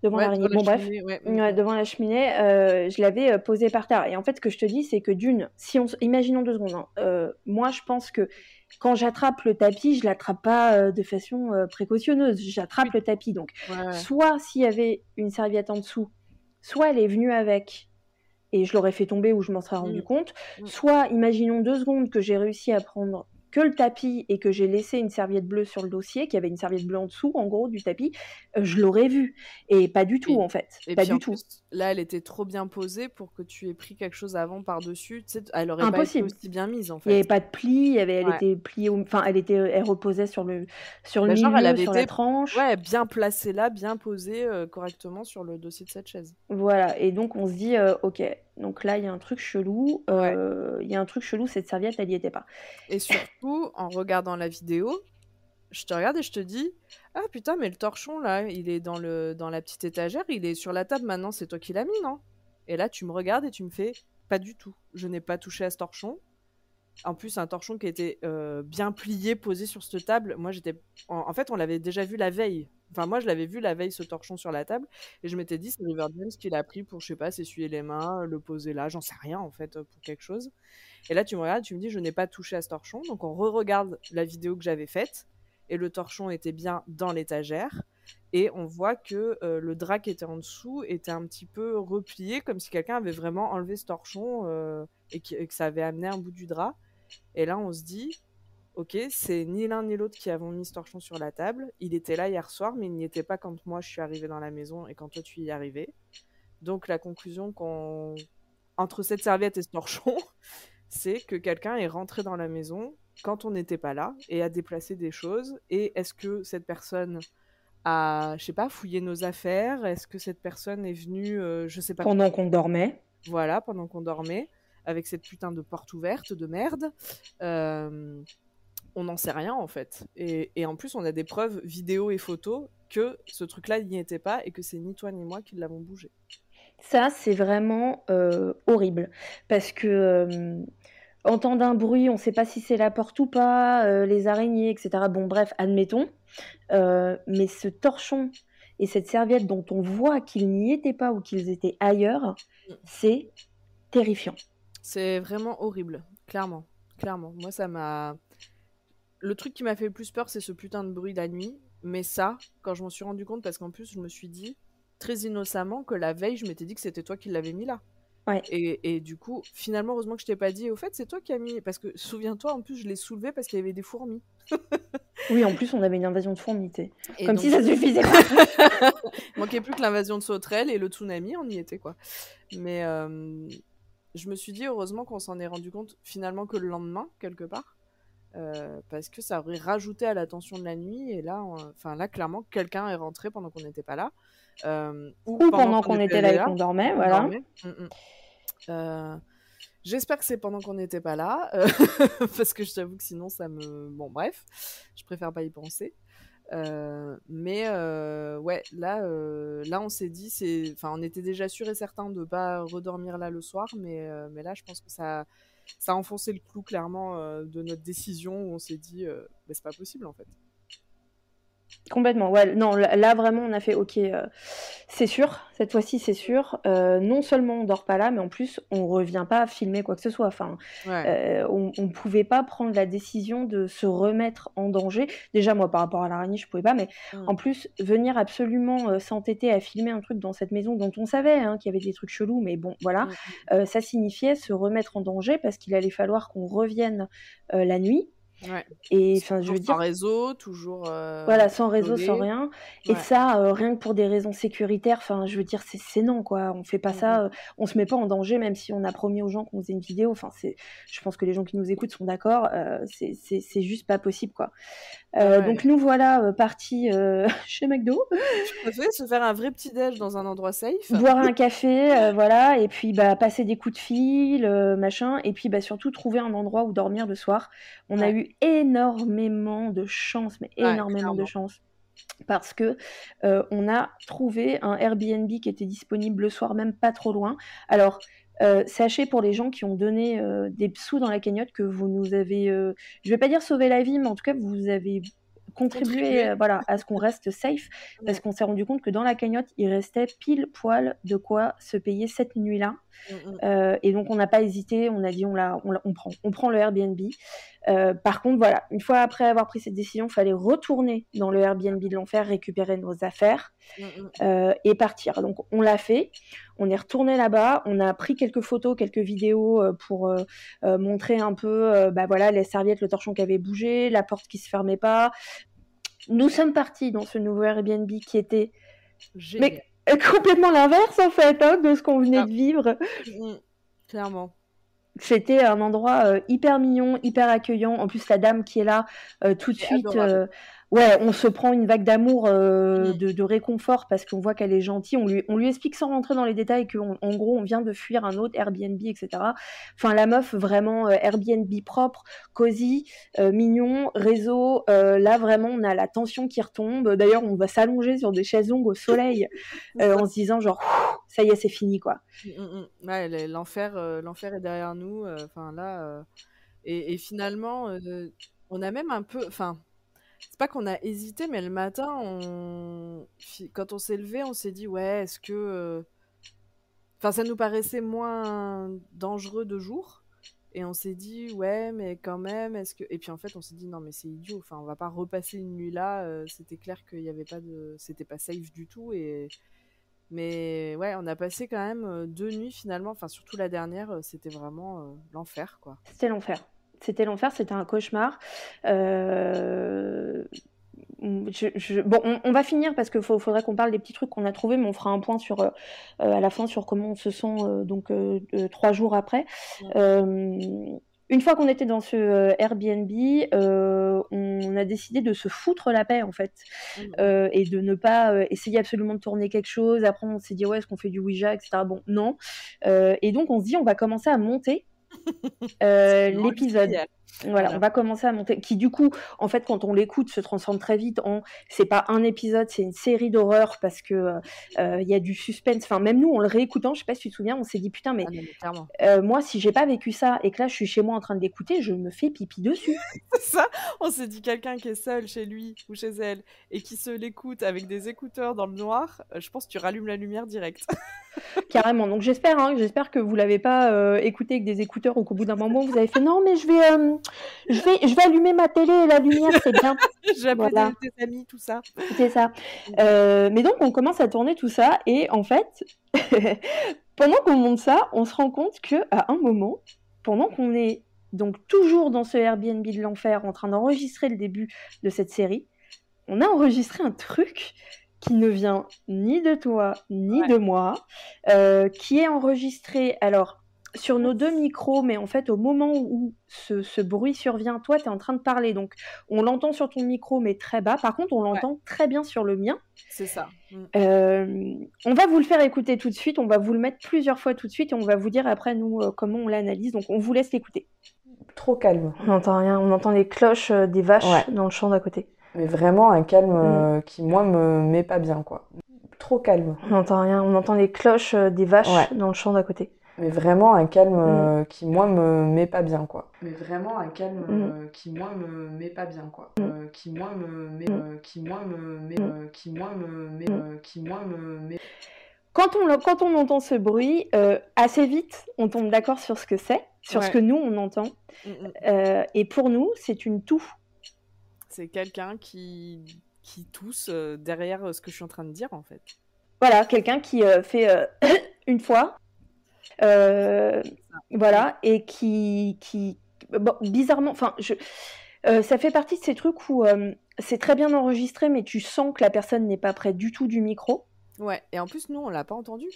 devant Ouais, la bref. cheminée, ouais. Ouais, devant la cheminée, euh, je l'avais euh, posé par terre. Et en fait, ce que je te dis, c'est que d'une, si on, imaginons deux secondes, hein, euh, moi, je pense que quand j'attrape le tapis, je l'attrape pas de façon précautionneuse. J'attrape le tapis, donc soit s'il y avait une serviette en dessous, soit elle est venue avec et je l'aurais fait tomber ou je m'en serais rendu Mm. compte, Mm. soit imaginons deux secondes que j'ai réussi à prendre que le tapis et que j'ai laissé une serviette bleue sur le dossier, qu'il y avait une serviette bleue en dessous, en gros, du tapis, euh, je l'aurais vu. Et pas du tout, Et- en fait. Pas du tout. plus, là, elle était trop bien posée pour que tu aies pris quelque chose avant par-dessus. Tu sais, elle aurait Impossible. pas été aussi bien mise en Il n'y avait fait. pas de pli, il y avait, elle Ouais. était pliée, enfin, elle était, elle reposait sur le, sur le Bah, genre, elle avait sur été- la tranche. Ouais, bien placée là, bien posée euh, correctement sur le dossier de cette chaise. Voilà, et donc on se dit, euh, ok, donc là il y a un truc chelou, euh, il y a un truc chelou, cette serviette elle y était pas. Et surtout, en regardant la vidéo, je te regarde et je te dis Ah putain, mais le torchon là, il est dans, le, dans la petite étagère, il est sur la table maintenant, c'est toi qui l'as mis, non? Et là, tu me regardes et tu me fais Pas du tout. Je n'ai pas touché à ce torchon. En plus, un torchon qui était euh, bien plié, posé sur cette table. Moi, j'étais. En, fait, on l'avait déjà vu la veille. Enfin, moi, je l'avais vu la veille, ce torchon sur la table. Et je m'étais dit, c'est River James qui l'a pris pour, je sais pas, s'essuyer les mains, le poser là, j'en sais rien, en fait, pour quelque chose. Et là, tu me regardes, tu me dis, je n'ai pas touché à ce torchon. Donc, on re-regarde la vidéo que j'avais faite. Et le torchon était bien dans l'étagère. Et on voit que euh, le drap qui était en dessous était un petit peu replié, comme si quelqu'un avait vraiment enlevé ce torchon euh, et, que ça avait amené un bout du drap. Et là, on se dit, ok, c'est ni l'un ni l'autre qui avons mis ce torchon sur la table. Il était là hier soir, mais il n'y était pas quand moi je suis arrivée dans la maison et quand toi tu y es arrivé. Donc la conclusion qu'on entre cette serviette et ce torchon, c'est que quelqu'un est rentré dans la maison quand on n'était pas là et a déplacé des choses. Et est-ce que cette personne a, je sais pas, fouillé nos affaires? Est-ce que cette personne est venue, euh, je sais pas, Pendant qu'on dormait. voilà, pendant qu'on dormait, avec cette putain de porte ouverte de merde. Euh, on n'en sait rien en fait. Et, et en plus, on a des preuves vidéo et photos que ce truc-là n'y était pas et que c'est ni toi ni moi qui l'avons bougé. Ça, c'est vraiment euh, horrible. Parce que, euh, entendre un bruit, on ne sait pas si c'est la porte ou pas, les araignées, etc. Bon, bref, admettons. mais ce torchon et cette serviette dont on voit qu'ils n'y étaient pas ou qu'ils étaient ailleurs, c'est terrifiant. C'est vraiment horrible, clairement. Clairement. Moi, ça m'a. Le truc qui m'a fait le plus peur, c'est ce putain de bruit la nuit. Mais ça, quand je m'en suis rendu compte, parce qu'en plus, je me suis dit, très innocemment, que la veille, je m'étais dit que c'était toi qui l'avais mis là. Ouais. Et, et, du coup, finalement, heureusement que je t'ai pas dit, au fait, c'est toi qui as mis. Parce que souviens-toi, en plus, je l'ai soulevé parce qu'il y avait des fourmis. oui, en plus, on avait une invasion de fourmis, Comme si ça suffisait pas. Il manquait plus que l'invasion de sauterelles et le tsunami, on y était, quoi. Mais euh, je me suis dit, heureusement qu'on s'en est rendu compte finalement que le lendemain, quelque part. Euh, parce que ça aurait rajouté à la tension de la nuit. Et là, enfin là, clairement, quelqu'un est rentré pendant qu'on n'était pas là. Euh, ou, pendant, qu'on était là, et qu'on dormait, voilà. Mm, mm. Euh, j'espère que c'est pendant qu'on n'était pas là, parce que je t'avoue que sinon ça me... Bon bref, je préfère pas y penser. Euh, mais euh, ouais, là, euh, là, on s'est dit, c'est, enfin, on était déjà sûr et certain de pas redormir là le soir, mais, mais là, je pense que ça, ça a enfoncé le clou clairement de notre décision où on s'est dit, bah, c'est pas possible en fait. Complètement, ouais. Non, là vraiment, on a fait OK, euh, c'est sûr, cette fois-ci, c'est sûr. Euh, non seulement on dort pas là, mais en plus, on revient pas à filmer quoi que ce soit. Enfin, euh, on, on pouvait pas prendre la décision de se remettre en danger. Déjà, moi, par rapport à l'araignée, je pouvais pas, mais mmh. en plus, venir absolument s'entêter à filmer un truc dans cette maison dont on savait hein, qu'il y avait des trucs chelous, mais bon, voilà, mmh, mmh. ça signifiait se remettre en danger parce qu'il allait falloir qu'on revienne la nuit. Et enfin, je veux dire. Sans réseau, toujours. Euh, voilà, sans réseau, sans rien. Et ça, euh, rien que pour des raisons sécuritaires, enfin, je veux dire, c'est non, quoi. On fait pas mmh ça, euh, on se met pas en danger, même si on a promis aux gens qu'on faisait une vidéo. Enfin, c'est, je pense que les gens qui nous écoutent sont d'accord. c'est juste pas possible, quoi. Donc nous voilà partis chez McDo. fait se faire un vrai petit déj dans un endroit safe. Boire un café, voilà, et puis bah passer des coups de fil, machin, et puis bah surtout trouver un endroit où dormir le soir. On a eu énormément de chance, mais énormément de chance. Parce que euh, on a trouvé un Airbnb qui était disponible le soir, même pas trop loin. Alors, euh, sachez pour les gens qui ont donné euh, des sous dans la cagnotte que vous nous avez, je vais pas dire sauvé la vie, mais en tout cas vous avez contribué, voilà, à ce qu'on reste safe, parce qu'on s'est rendu compte que dans la cagnotte, il restait pile poil de quoi se payer cette nuit-là. Mm, mm. et donc on n'a pas hésité, on a dit on, la, on, prend, on prend le Airbnb. Euh, par contre, voilà, une fois après avoir pris cette décision, il fallait retourner dans le Airbnb de l'enfer, récupérer nos affaires mm. Euh, et partir. Donc, on l'a fait. On est retourné là-bas. On a pris quelques photos, quelques vidéos euh, pour montrer un peu, bah voilà, les serviettes, le torchon qui avait bougé, la porte qui se fermait pas. Nous sommes partis dans ce nouveau Airbnb qui était mais complètement l'inverse en fait hein, de ce qu'on venait ah. de vivre. Mm, clairement. C'était un endroit euh, hyper mignon, hyper accueillant. En plus, la dame qui est là euh, tout de suite, ouais, on se prend une vague d'amour, euh, mm. de, réconfort parce qu'on voit qu'elle est gentille. On lui, on lui explique sans rentrer dans les détails qu'en en gros, on vient de fuir un autre Airbnb, etc. Enfin, la meuf, vraiment euh, Airbnb propre, cosy, euh, mignon, réseau. là, vraiment, on a la tension qui retombe. D'ailleurs, on va s'allonger sur des chaises longues au soleil en se disant genre, ça y est, c'est fini, quoi. Mm, mm, ouais, l'enfer, l'enfer est derrière nous. Enfin, là, et, et, finalement, on a même un peu, enfin c'est pas qu'on a hésité, mais le matin, quand on s'est levé, on s'est dit, ouais, est-ce que. Euh, enfin, ça nous paraissait moins dangereux de jour. Et on s'est dit, ouais, mais quand même, est-ce que. Et puis en fait, on s'est dit, non, mais c'est idiot. Enfin, on va pas repasser une nuit là. Euh, c'était clair qu'il y avait pas de. C'était pas safe du tout. Et. Mais ouais, on a passé quand même euh, deux nuits finalement. Enfin, surtout la dernière, c'était vraiment l'enfer, quoi. C'était l'enfer. C'était l'enfer, c'était un cauchemar. Euh, bon, on, va finir parce qu'il faudrait qu'on parle des petits trucs qu'on a trouvés, mais on fera un point sur euh, à la fin sur comment on se sent euh, donc trois jours après. une fois qu'on était dans ce Airbnb, on a décidé de se foutre la paix en fait mmh. et de ne pas essayer absolument de tourner quelque chose. Après, on s'est dit ouais, est-ce qu'on fait du Ouija, etc. Bon, non. et donc on se dit on va commencer à monter l'épisode. Voilà, on va commencer à monter. Qui du coup, en fait, quand on l'écoute, se transforme très vite en. C'est pas un épisode, c'est une série d'horreur parce que euh, euh, il y a du suspense. Enfin, même nous, en le réécoutant, je sais pas si tu te souviens, on s'est dit putain, mais Ah mais euh, moi, si j'ai pas vécu ça et que là, je suis chez moi en train de l'écouter, je me fais pipi dessus. Ça, on s'est dit quelqu'un qui est seul chez lui ou chez elle et qui se l'écoute avec des écouteurs dans le noir, je pense que tu rallumes la lumière direct. Carrément. Donc j'espère, hein, j'espère que vous l'avez pas euh, écouté avec des écouteurs ou qu'au bout d'un moment vous avez fait non mais je vais, je vais, je vais allumer ma télé et la lumière c'est bien. J'ai Voilà. des, des amis, tout ça. C'est ça. Euh, mais donc on commence à tourner tout ça et en fait, pendant qu'on monte ça, on se rend compte que à un moment, pendant qu'on est donc toujours dans ce Airbnb de l'enfer en train d'enregistrer le début de cette série, on a enregistré un truc qui ne vient ni de toi ni Ouais. de moi, euh, qui est enregistré alors sur nos deux micros, mais en fait au moment où ce, ce bruit survient, toi tu es en train de parler, donc on l'entend sur ton micro mais très bas, par contre on l'entend très bien sur le mien. C'est ça. Mm. Euh, on va vous le faire écouter tout de suite, on va vous le mettre plusieurs fois tout de suite et on va vous dire après nous euh, comment on l'analyse, donc on vous laisse l'écouter. Trop calme. On n'entend rien, on entend les cloches euh, des vaches Ouais. dans le champ d'à côté. Mais vraiment un calme Mm. qui, moi, me met pas bien, quoi. Trop calme. On n'entend rien, on entend les cloches des vaches Ouais. dans le champ d'à côté. Mais vraiment un calme Mm. euh, qui, moi, me met pas bien, quoi. Mais vraiment un calme euh, qui, moi, me met pas bien, quoi. Euh, qui, moi, me met... euh, qui, moi, me met... euh, qui, moi, me met... euh, qui, moi, me met... Quand on, quand on entend ce bruit, euh, assez vite, on tombe d'accord sur ce que c'est, sur ce que nous on entend. Mm, mm. Euh, et pour nous, c'est une toux. C'est quelqu'un qui, qui tousse derrière ce que je suis en train de dire, en fait. Voilà, quelqu'un qui euh, fait euh, une fois, voilà, et qui, qui bon, bizarrement, enfin, je, euh, ça fait partie de ces trucs où euh, c'est très bien enregistré, mais tu sens que la personne n'est pas près du tout du micro. Ouais, et en plus, nous, on l'a pas entendu.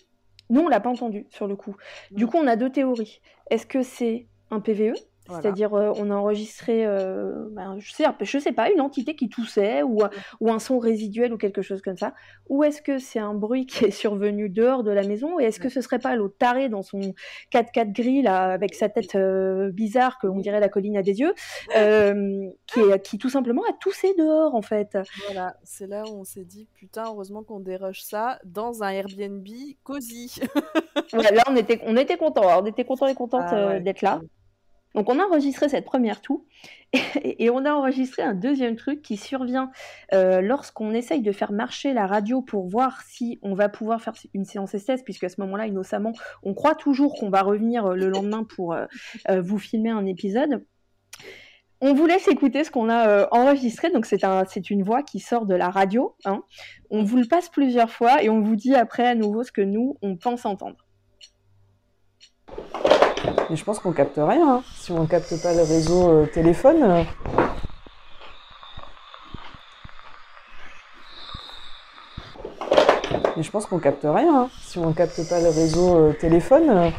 Nous, on l'a pas entendu sur le coup. Du coup, on a deux théories. Est-ce que c'est un PVE Voilà. C'est-à-dire, euh, on a enregistré, euh, ben, je sais, je sais pas, une entité qui toussait ou, un- ou un son résiduel ou quelque chose comme ça. Ou est-ce que c'est un bruit qui est survenu dehors de la maison Et est-ce que ce serait pas l'autre taré dans son 4x4 gris là, avec sa tête euh, bizarre, qu'on dirait la colline à des yeux, euh, qui, est- qui tout simplement a toussé dehors en fait Voilà, c'est là où on s'est dit, putain, heureusement qu'on dérush ça dans un Airbnb cosy. Ouais, là, on était, on était contents, on était contents et contentes Ah euh, ouais. d'être là. Donc on a enregistré cette première toux et, et on a enregistré un deuxième truc qui survient euh, lorsqu'on essaye de faire marcher la radio pour voir si on va pouvoir faire une séance SS, puisque à ce moment-là, innocemment, on croit toujours qu'on va revenir euh, le lendemain pour euh, vous filmer un épisode. On vous laisse écouter ce qu'on a euh, enregistré, donc c'est un, c'est une voix qui sort de la radio. hein. On vous le passe plusieurs fois et on vous dit après à nouveau ce que nous, on pense entendre. Mais je pense qu'on capte rien, hein. Si on capte pas le réseau euh, téléphone... euh, Mais je pense qu'on capte rien, hein. Si on capte pas le réseau euh, téléphone... euh,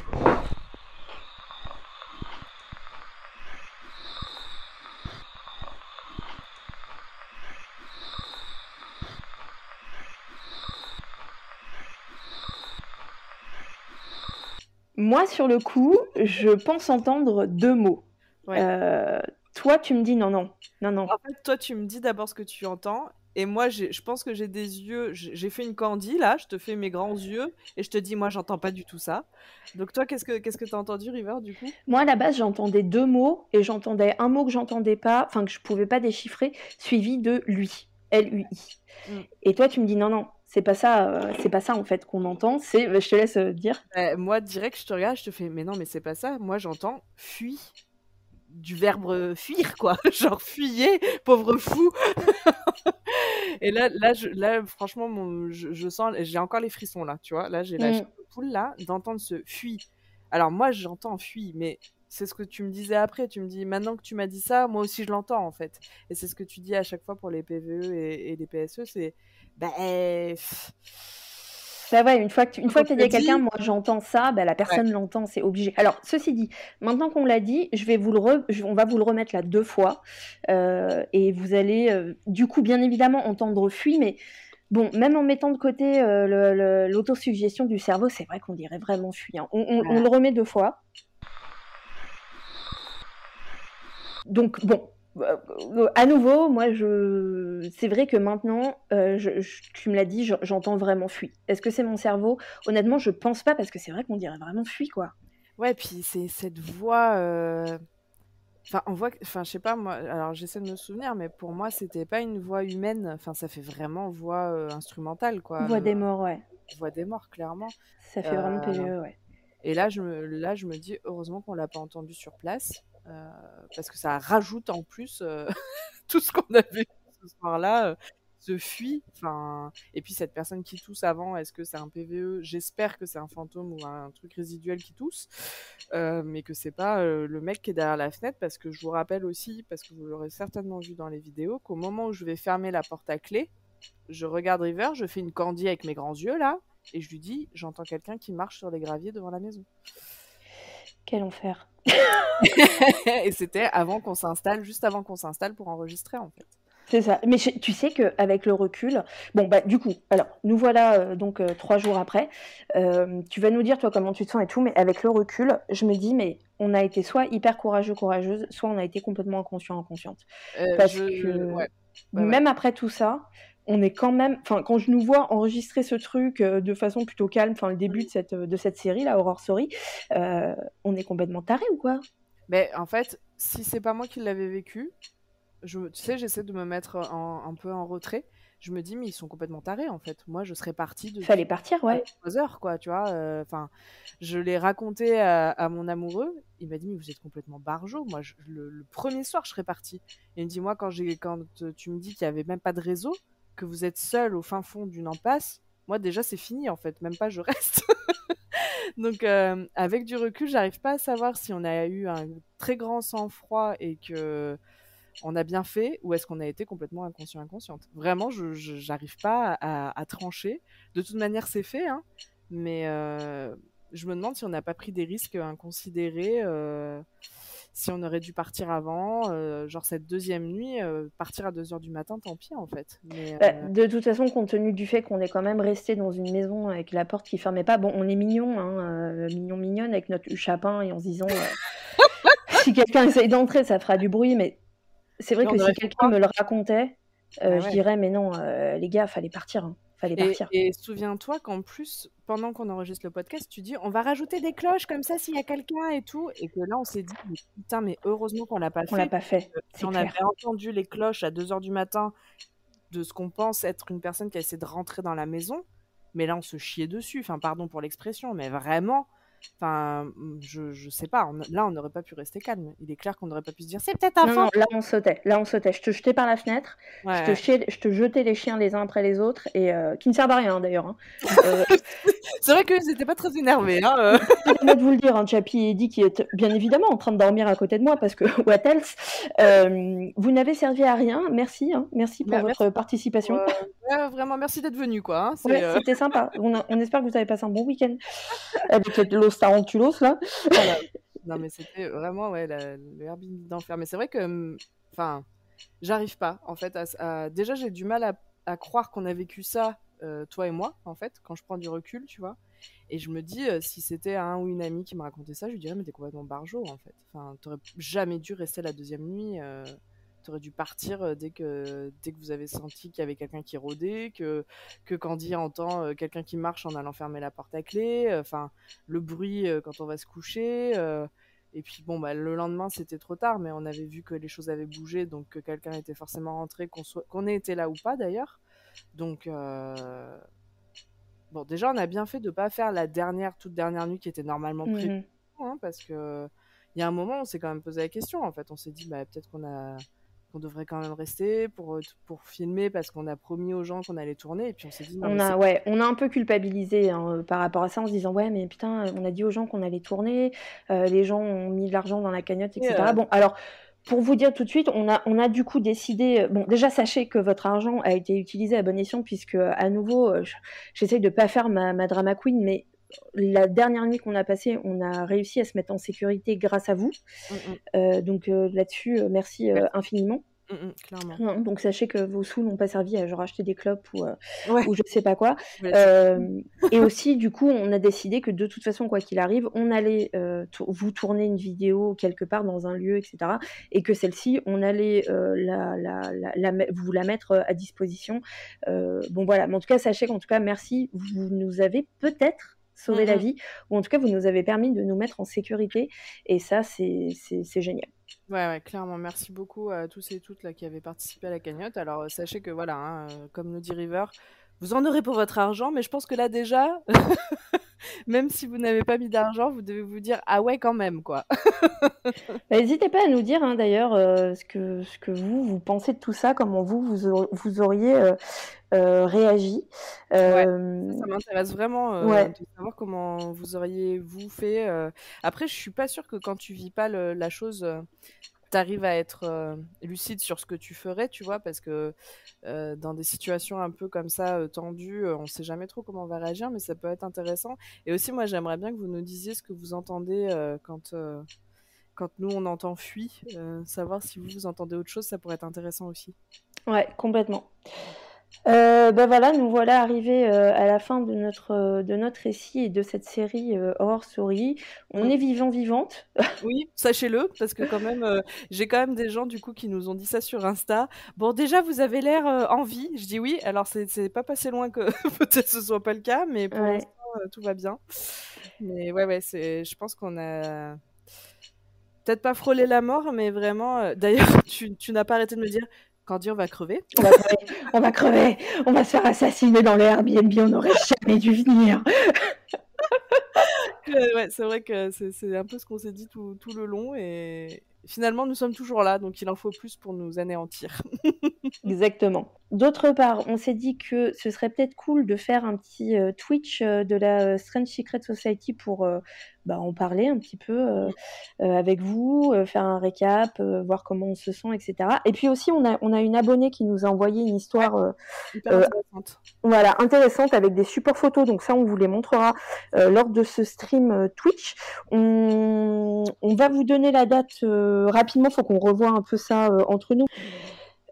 Moi, sur le coup, je pense entendre deux mots. Ouais. Euh, toi, tu me dis non, non, non, non. En fait, toi, tu me dis d'abord ce que tu entends. Et moi, je pense que j'ai des yeux. J'ai fait une Candy, là. Je te fais mes grands yeux. Et je te dis, moi, j'entends pas du tout ça. Donc, toi, qu'est-ce que qu'est-ce que t'as entendu, River, du coup? Moi, à la base, j'entendais deux mots et j'entendais un mot que j'entendais pas, enfin que je pouvais pas déchiffrer, suivi de lui, L-U-I. Mm. Et toi, tu me dis non, non, c'est pas ça, euh, c'est pas ça en fait qu'on entend. C'est, je te laisse euh, dire. Euh, Moi, direct, je te regarde, je te fais, mais non, mais c'est pas ça. Moi, j'entends fuis. Du verbe euh, fuir, quoi. Genre, fuyez, pauvre fou. et là, là, je, là franchement, mon, je, je sens, j'ai encore les frissons, là, tu vois. Là, j'ai la Mm. poule, là, d'entendre ce fuis. Alors, moi, j'entends fuis, mais c'est ce que tu me disais après. Tu me dis, maintenant que tu m'as dit ça, moi aussi, je l'entends, en fait. Et c'est ce que tu dis à chaque fois pour les PVE et, et les PSE, c'est, ben, Bah ouais, une fois que tu, une fois à t'as dit- quelqu'un, moi j'entends ça, bah, la personne l'entend, c'est obligé. Alors, ceci dit, maintenant qu'on l'a dit, je vais vous le re- je- on va vous le remettre là deux fois, euh, et vous allez, euh, du coup, bien évidemment, entendre fuit, mais bon, même en mettant de côté euh, l'autosuggestion du cerveau, c'est vrai qu'on dirait vraiment fuit. hein. On, on- on le remet deux fois. Donc bon, à nouveau, moi, je... c'est vrai que maintenant, euh, tu me l'as dit, j'entends vraiment fuit. Est-ce que c'est mon cerveau? Honnêtement, je pense pas parce que c'est vrai qu'on dirait vraiment fuit, quoi. Ouais, puis c'est cette voix. Euh, enfin, on voit, enfin, je sais pas moi. Alors, j'essaie de me souvenir, mais pour moi, c'était pas une voix humaine. Enfin, ça fait vraiment voix instrumentale, quoi. Voix des morts, ouais. Voix des morts, clairement. Ça fait vraiment PGE, ouais. Et là, je me, là, je me dis heureusement qu'on l'a pas entendu sur place. Euh, parce que ça rajoute en plus euh, tout ce qu'on avait ce soir-là euh, se fuit. Enfin, et puis cette personne qui tousse avant, est-ce que c'est un PVE J'espère que c'est un fantôme ou un truc résiduel qui tousse, mais que c'est pas le mec qui est derrière la fenêtre, parce que je vous rappelle aussi, parce que vous l'aurez certainement vu dans les vidéos, qu'au moment où je vais fermer la porte à clé, je regarde River, je fais une candie avec mes grands yeux là, et je lui dis, j'entends quelqu'un qui marche sur les graviers devant la maison. Quel enfer. et c'était avant qu'on s'installe, juste avant qu'on s'installe pour enregistrer en fait. C'est ça. Mais tu sais qu'avec le recul, bon bah du coup, alors nous voilà euh, donc euh, trois jours après. Euh, tu vas nous dire toi comment tu te sens et tout, mais avec le recul, je me dis mais on a été soit hyper courageux, courageuse, soit on a été complètement inconscient, inconsciente. Parce que même après tout ça, on est quand même, enfin, quand je nous vois enregistrer ce truc euh, de façon plutôt calme, enfin, le début de cette, de cette série, la Horror Story, euh, on est complètement taré ou quoi? Mais en fait, si c'est pas moi qui l'avais vécu, je, tu sais, j'essaie de me mettre un peu en retrait. Je me dis, mais ils sont complètement tarés en fait. Moi, je serais partie de. Fallait partir, ouais. Trois heures, quoi, tu vois. Euh, enfin, je l'ai raconté à, mon amoureux. Il m'a dit, mais vous êtes complètement barjot. Moi, le, premier soir, je serais partie. il me dit, moi, quand, quand tu me dis qu'il n'y avait même pas de réseau, que vous êtes seul au fin fond d'une impasse, moi déjà c'est fini en fait, même pas je reste. Donc euh, avec du recul, j'arrive pas à savoir si on a eu un très grand sang-froid et que on a bien fait ou est-ce qu'on a été complètement inconscient inconsciente. Vraiment, je j'arrive pas à, trancher. De toute manière, c'est fait, hein, mais euh, je me demande si on n'a pas pris des risques inconsidérés. Euh, si on aurait dû partir avant, euh, genre cette deuxième nuit, euh, partir à 2h du matin, tant pis en fait. Bah, euh, de toute façon, compte tenu du fait qu'on est quand même resté dans une maison avec la porte qui fermait pas, bon, on est mignon, hein, mignon mignonne avec notre chapin et en se disant si quelqu'un essaye d'entrer, ça fera du bruit, mais c'est vrai que si quelqu'un me le racontait, bah je dirais mais non, les gars, fallait partir. Hein. Et, souviens-toi qu'en plus, pendant qu'on enregistre le podcast, tu dis on va rajouter des cloches comme ça s'il y a quelqu'un et tout. Et que là, on s'est dit putain, mais heureusement qu'on l'a pas fait. On l'a pas fait. Si on avait entendu les cloches à 2h du matin de ce qu'on pense être une personne qui a essayé de rentrer dans la maison, mais là, on se chiait dessus. Enfin, pardon pour l'expression, mais vraiment. Enfin, je, je sais pas. là, on n'aurait pas pu rester calme. Il est clair qu'on n'aurait pas pu se dire c'est peut-être un non, là, on sautait. Là, on sautait. Je te jetais par la fenêtre. Je, te je, te jetais les chiens les uns après les autres et euh, qui ne servent à rien d'ailleurs. Hein. Euh, c'est vrai qu'ils n'étaient pas très énervés. Hein, euh. de vous le dire. Hein, Chappie et Eddie qui est bien évidemment en train de dormir à côté de moi parce que what else? Vous n'avez servi à rien. Merci. Hein. Merci pour bah, votre participation. vraiment, merci d'être venu. quoi. C'était sympa. On, on, espère que vous avez passé un bon week-end avec l'eau Tarantulos là. non mais c'était vraiment ouais le Airbnb d'enfer. Mais c'est vrai que, enfin, j'arrive pas en fait à, déjà j'ai du mal à, croire qu'on a vécu ça euh, toi et moi en fait quand je prends du recul tu vois. Et je me dis, euh, si c'était un ou une amie qui me racontait ça, je lui dirais, mais t'es complètement barjot, en fait. Enfin, t'aurais jamais dû rester la deuxième nuit. Euh, tu aurais dû partir euh, dès que, dès que vous avez senti qu'il y avait quelqu'un qui rôdait, que, que Candy entend euh, quelqu'un qui marche en allant fermer la porte à clé, euh, enfin, le bruit quand on va se coucher. et puis bon, bah, le lendemain, c'était trop tard, mais on avait vu que les choses avaient bougé, donc que quelqu'un était forcément rentré, qu'on soit... qu'on ait été là ou pas d'ailleurs. Donc, bon, déjà, on a bien fait de pas faire la dernière, toute dernière nuit qui était normalement prévue, mmh hein, parce que il y a un moment, on s'est quand même posé la question. En fait, on s'est dit, bah, peut-être qu'on a, qu'on devrait quand même rester pour, euh, pour filmer parce qu'on a promis aux gens qu'on allait tourner et puis on s'est dit on a ouais on a un peu culpabilisé hein, par rapport à ça en se disant ouais mais putain on a dit aux gens qu'on allait tourner euh, les gens ont mis de l'argent dans la cagnotte etc euh, bon alors pour vous dire tout de suite, on a, on a du coup décidé. Bon, déjà sachez que votre argent a été utilisé à bon escient puisque à nouveau, j'essaye de pas faire ma, ma drama queen, mais la dernière nuit qu'on a passée, on a réussi à se mettre en sécurité grâce à vous. Mm, mm. donc là-dessus, merci infiniment. Mmh mh, clairement. Non, donc sachez que vos sous n'ont pas servi à genre acheter des clopes ou, Ouais. ou je sais pas quoi. Et aussi du coup, on a décidé que de toute façon, quoi qu'il arrive, on allait, vous tourner une vidéo quelque part dans un lieu et cetera et que celle-ci, on allait, la vous la mettre, à disposition. Bon voilà, mais en tout cas, sachez qu'en tout cas, merci, vous nous avez peut-être sauvé Mmh la mh. vie ou en tout cas, vous nous avez permis de nous mettre en sécurité et ça, c'est génial. Ouais, ouais, clairement. Merci beaucoup à tous et toutes là qui avaient participé à la cagnotte. Alors, heu, sachez que voilà, hein, heu, comme nous dit River, vous en aurez pour votre argent, mais je pense que là déjà, même si vous n'avez pas mis d'argent, vous devez vous dire: «Ah ouais, quand même, quoi». Bah, hésitez pas à nous dire, hein, d'ailleurs, heu, ce que ce que vous, vous pensez de tout ça, comment vous, vous aur vous auriez, heu heu, réagi. Ouais, ça, m'intéresse vraiment, ouais. de savoir comment vous auriez vous fait. Après, je suis pas sûre que quand tu vis pas le la chose, heu, tu arrives à être, heu, lucide sur ce que tu ferais, tu vois? Parce que, heu, dans des situations un peu comme ça, heu, tendues, on sait jamais trop comment on va réagir, mais ça peut être intéressant. Et aussi, moi, j'aimerais bien que vous nous disiez ce que vous entendez, quand, quand nous on entend «fuit», savoir si vous, vous entendez autre chose, ça pourrait être intéressant aussi. Ouais, complètement. Heu, bah, voilà, nous voilà arrivés, heu, à la fin de notre, heu, de notre récit et de cette série, Horror Story. On est vivants, vivantes. Oui, sachez-le, parce que quand même, j'ai quand même des gens du coup qui nous ont dit ça sur Insta. «Bon déjà vous avez l'air, en vie». Je dis: «Oui», alors c'est pas passé loin que peut-être ce soit pas le cas, mais pour Ouais. l'instant, tout va bien. Mais ouais, ouais, c'est je pense qu'on a peut-être pas frôlé la mort, mais vraiment, d'ailleurs tu tu n'as pas arrêté de me dire: «Candy, on va crever». On va crever, on va crever, on va se faire assassiner dans les Airbnb, on n'aurait jamais dû venir. Ouais, c'est vrai que c'est c'est un peu ce qu'on s'est dit tout tout le long et finalement nous sommes toujours là, donc il en faut plus pour nous anéantir. Exactement. D'autre part, on s'est dit que ce serait peut-être cool de faire un petit, heu, Twitch, heu, de la, heu, Strange Secret Society pour, bah, en parler un petit peu, avec vous, faire un récap, voir comment on se sent et cetera. Et puis aussi, on a on a une abonnée qui nous a envoyé une histoire, intéressante. voilà, intéressante avec des supports photos, donc ça, on vous les montrera, lors de ce stream, Twitch. On on va vous donner la date, rapidement, faut qu'on revoie un peu ça, heu, entre nous.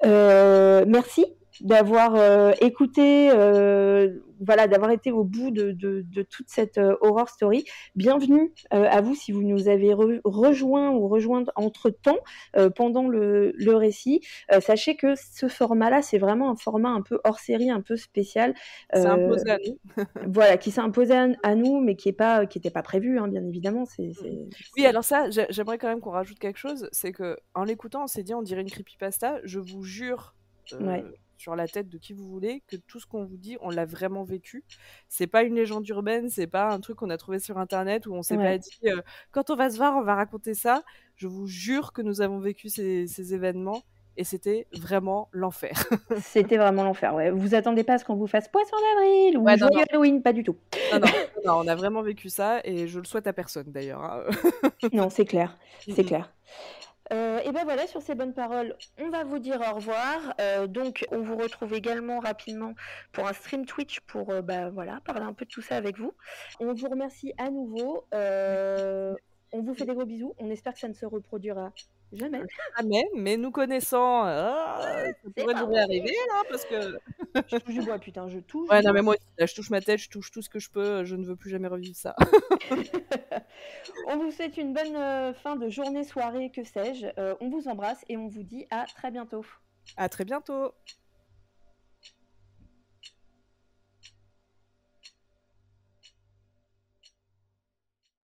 Heu, merci d'avoir, heu, écouté, heu, voilà, d'avoir été au bout de de de toute cette, heu, horror story. Bienvenue, à vous si vous nous avez re rejoints ou rejointes entre-temps, heu, pendant le le récit. Sachez que ce format-là, c'est vraiment un format un peu hors série, un peu spécial, C'est heu, imposé à nous. voilà, qui s'est imposé à nous, mais qui est pas qui était pas prévu, hein, bien évidemment, c'est c'est Oui, alors ça, j'ai j'aimerais quand même qu'on rajoute quelque chose, c'est qu'en l'écoutant, on s'est dit: «On dirait une creepypasta». Je vous jure, Ouais. Sur la tête de qui vous voulez, que tout ce qu'on vous dit, on l'a vraiment vécu. C'est pas une légende urbaine, c'est pas un truc qu'on a trouvé sur internet où on s'est pas dit, heu: «Quand on va se voir, on va raconter ça». Je vous jure que nous avons vécu ces ces événements et c'était vraiment l'enfer. C'était vraiment l'enfer, ouais. Vous attendez pas à ce qu'on vous fasse poisson d'avril ou Ouais, non, joyeux non. Halloween, pas du tout. Non, non, on a vraiment vécu ça et je le souhaite à personne d'ailleurs, hein. Non, c'est clair, c'est clair. Heu et bah, voilà, sur ces bonnes paroles, on va vous dire au revoir. Heu, donc on vous retrouve également rapidement pour un stream Twitch pour, heu, bah, voilà, parler un peu de tout ça avec vous. On vous remercie à nouveau, on vous fait des gros bisous. On espère que ça ne se reproduira jamais. Jamais, mais nous connaissant, ah, ça C'est pourrait nous vrai. réarriver là, parce que Je touche du bois, putain, je touche Ouais, non, mais moi là, je touche ma tête, je touche tout ce que je peux, je ne veux plus jamais revivre ça. On vous souhaite une bonne, heu, fin de journée, soirée, que sais-je. Heu, on vous embrasse et on vous dit à très bientôt. À très bientôt.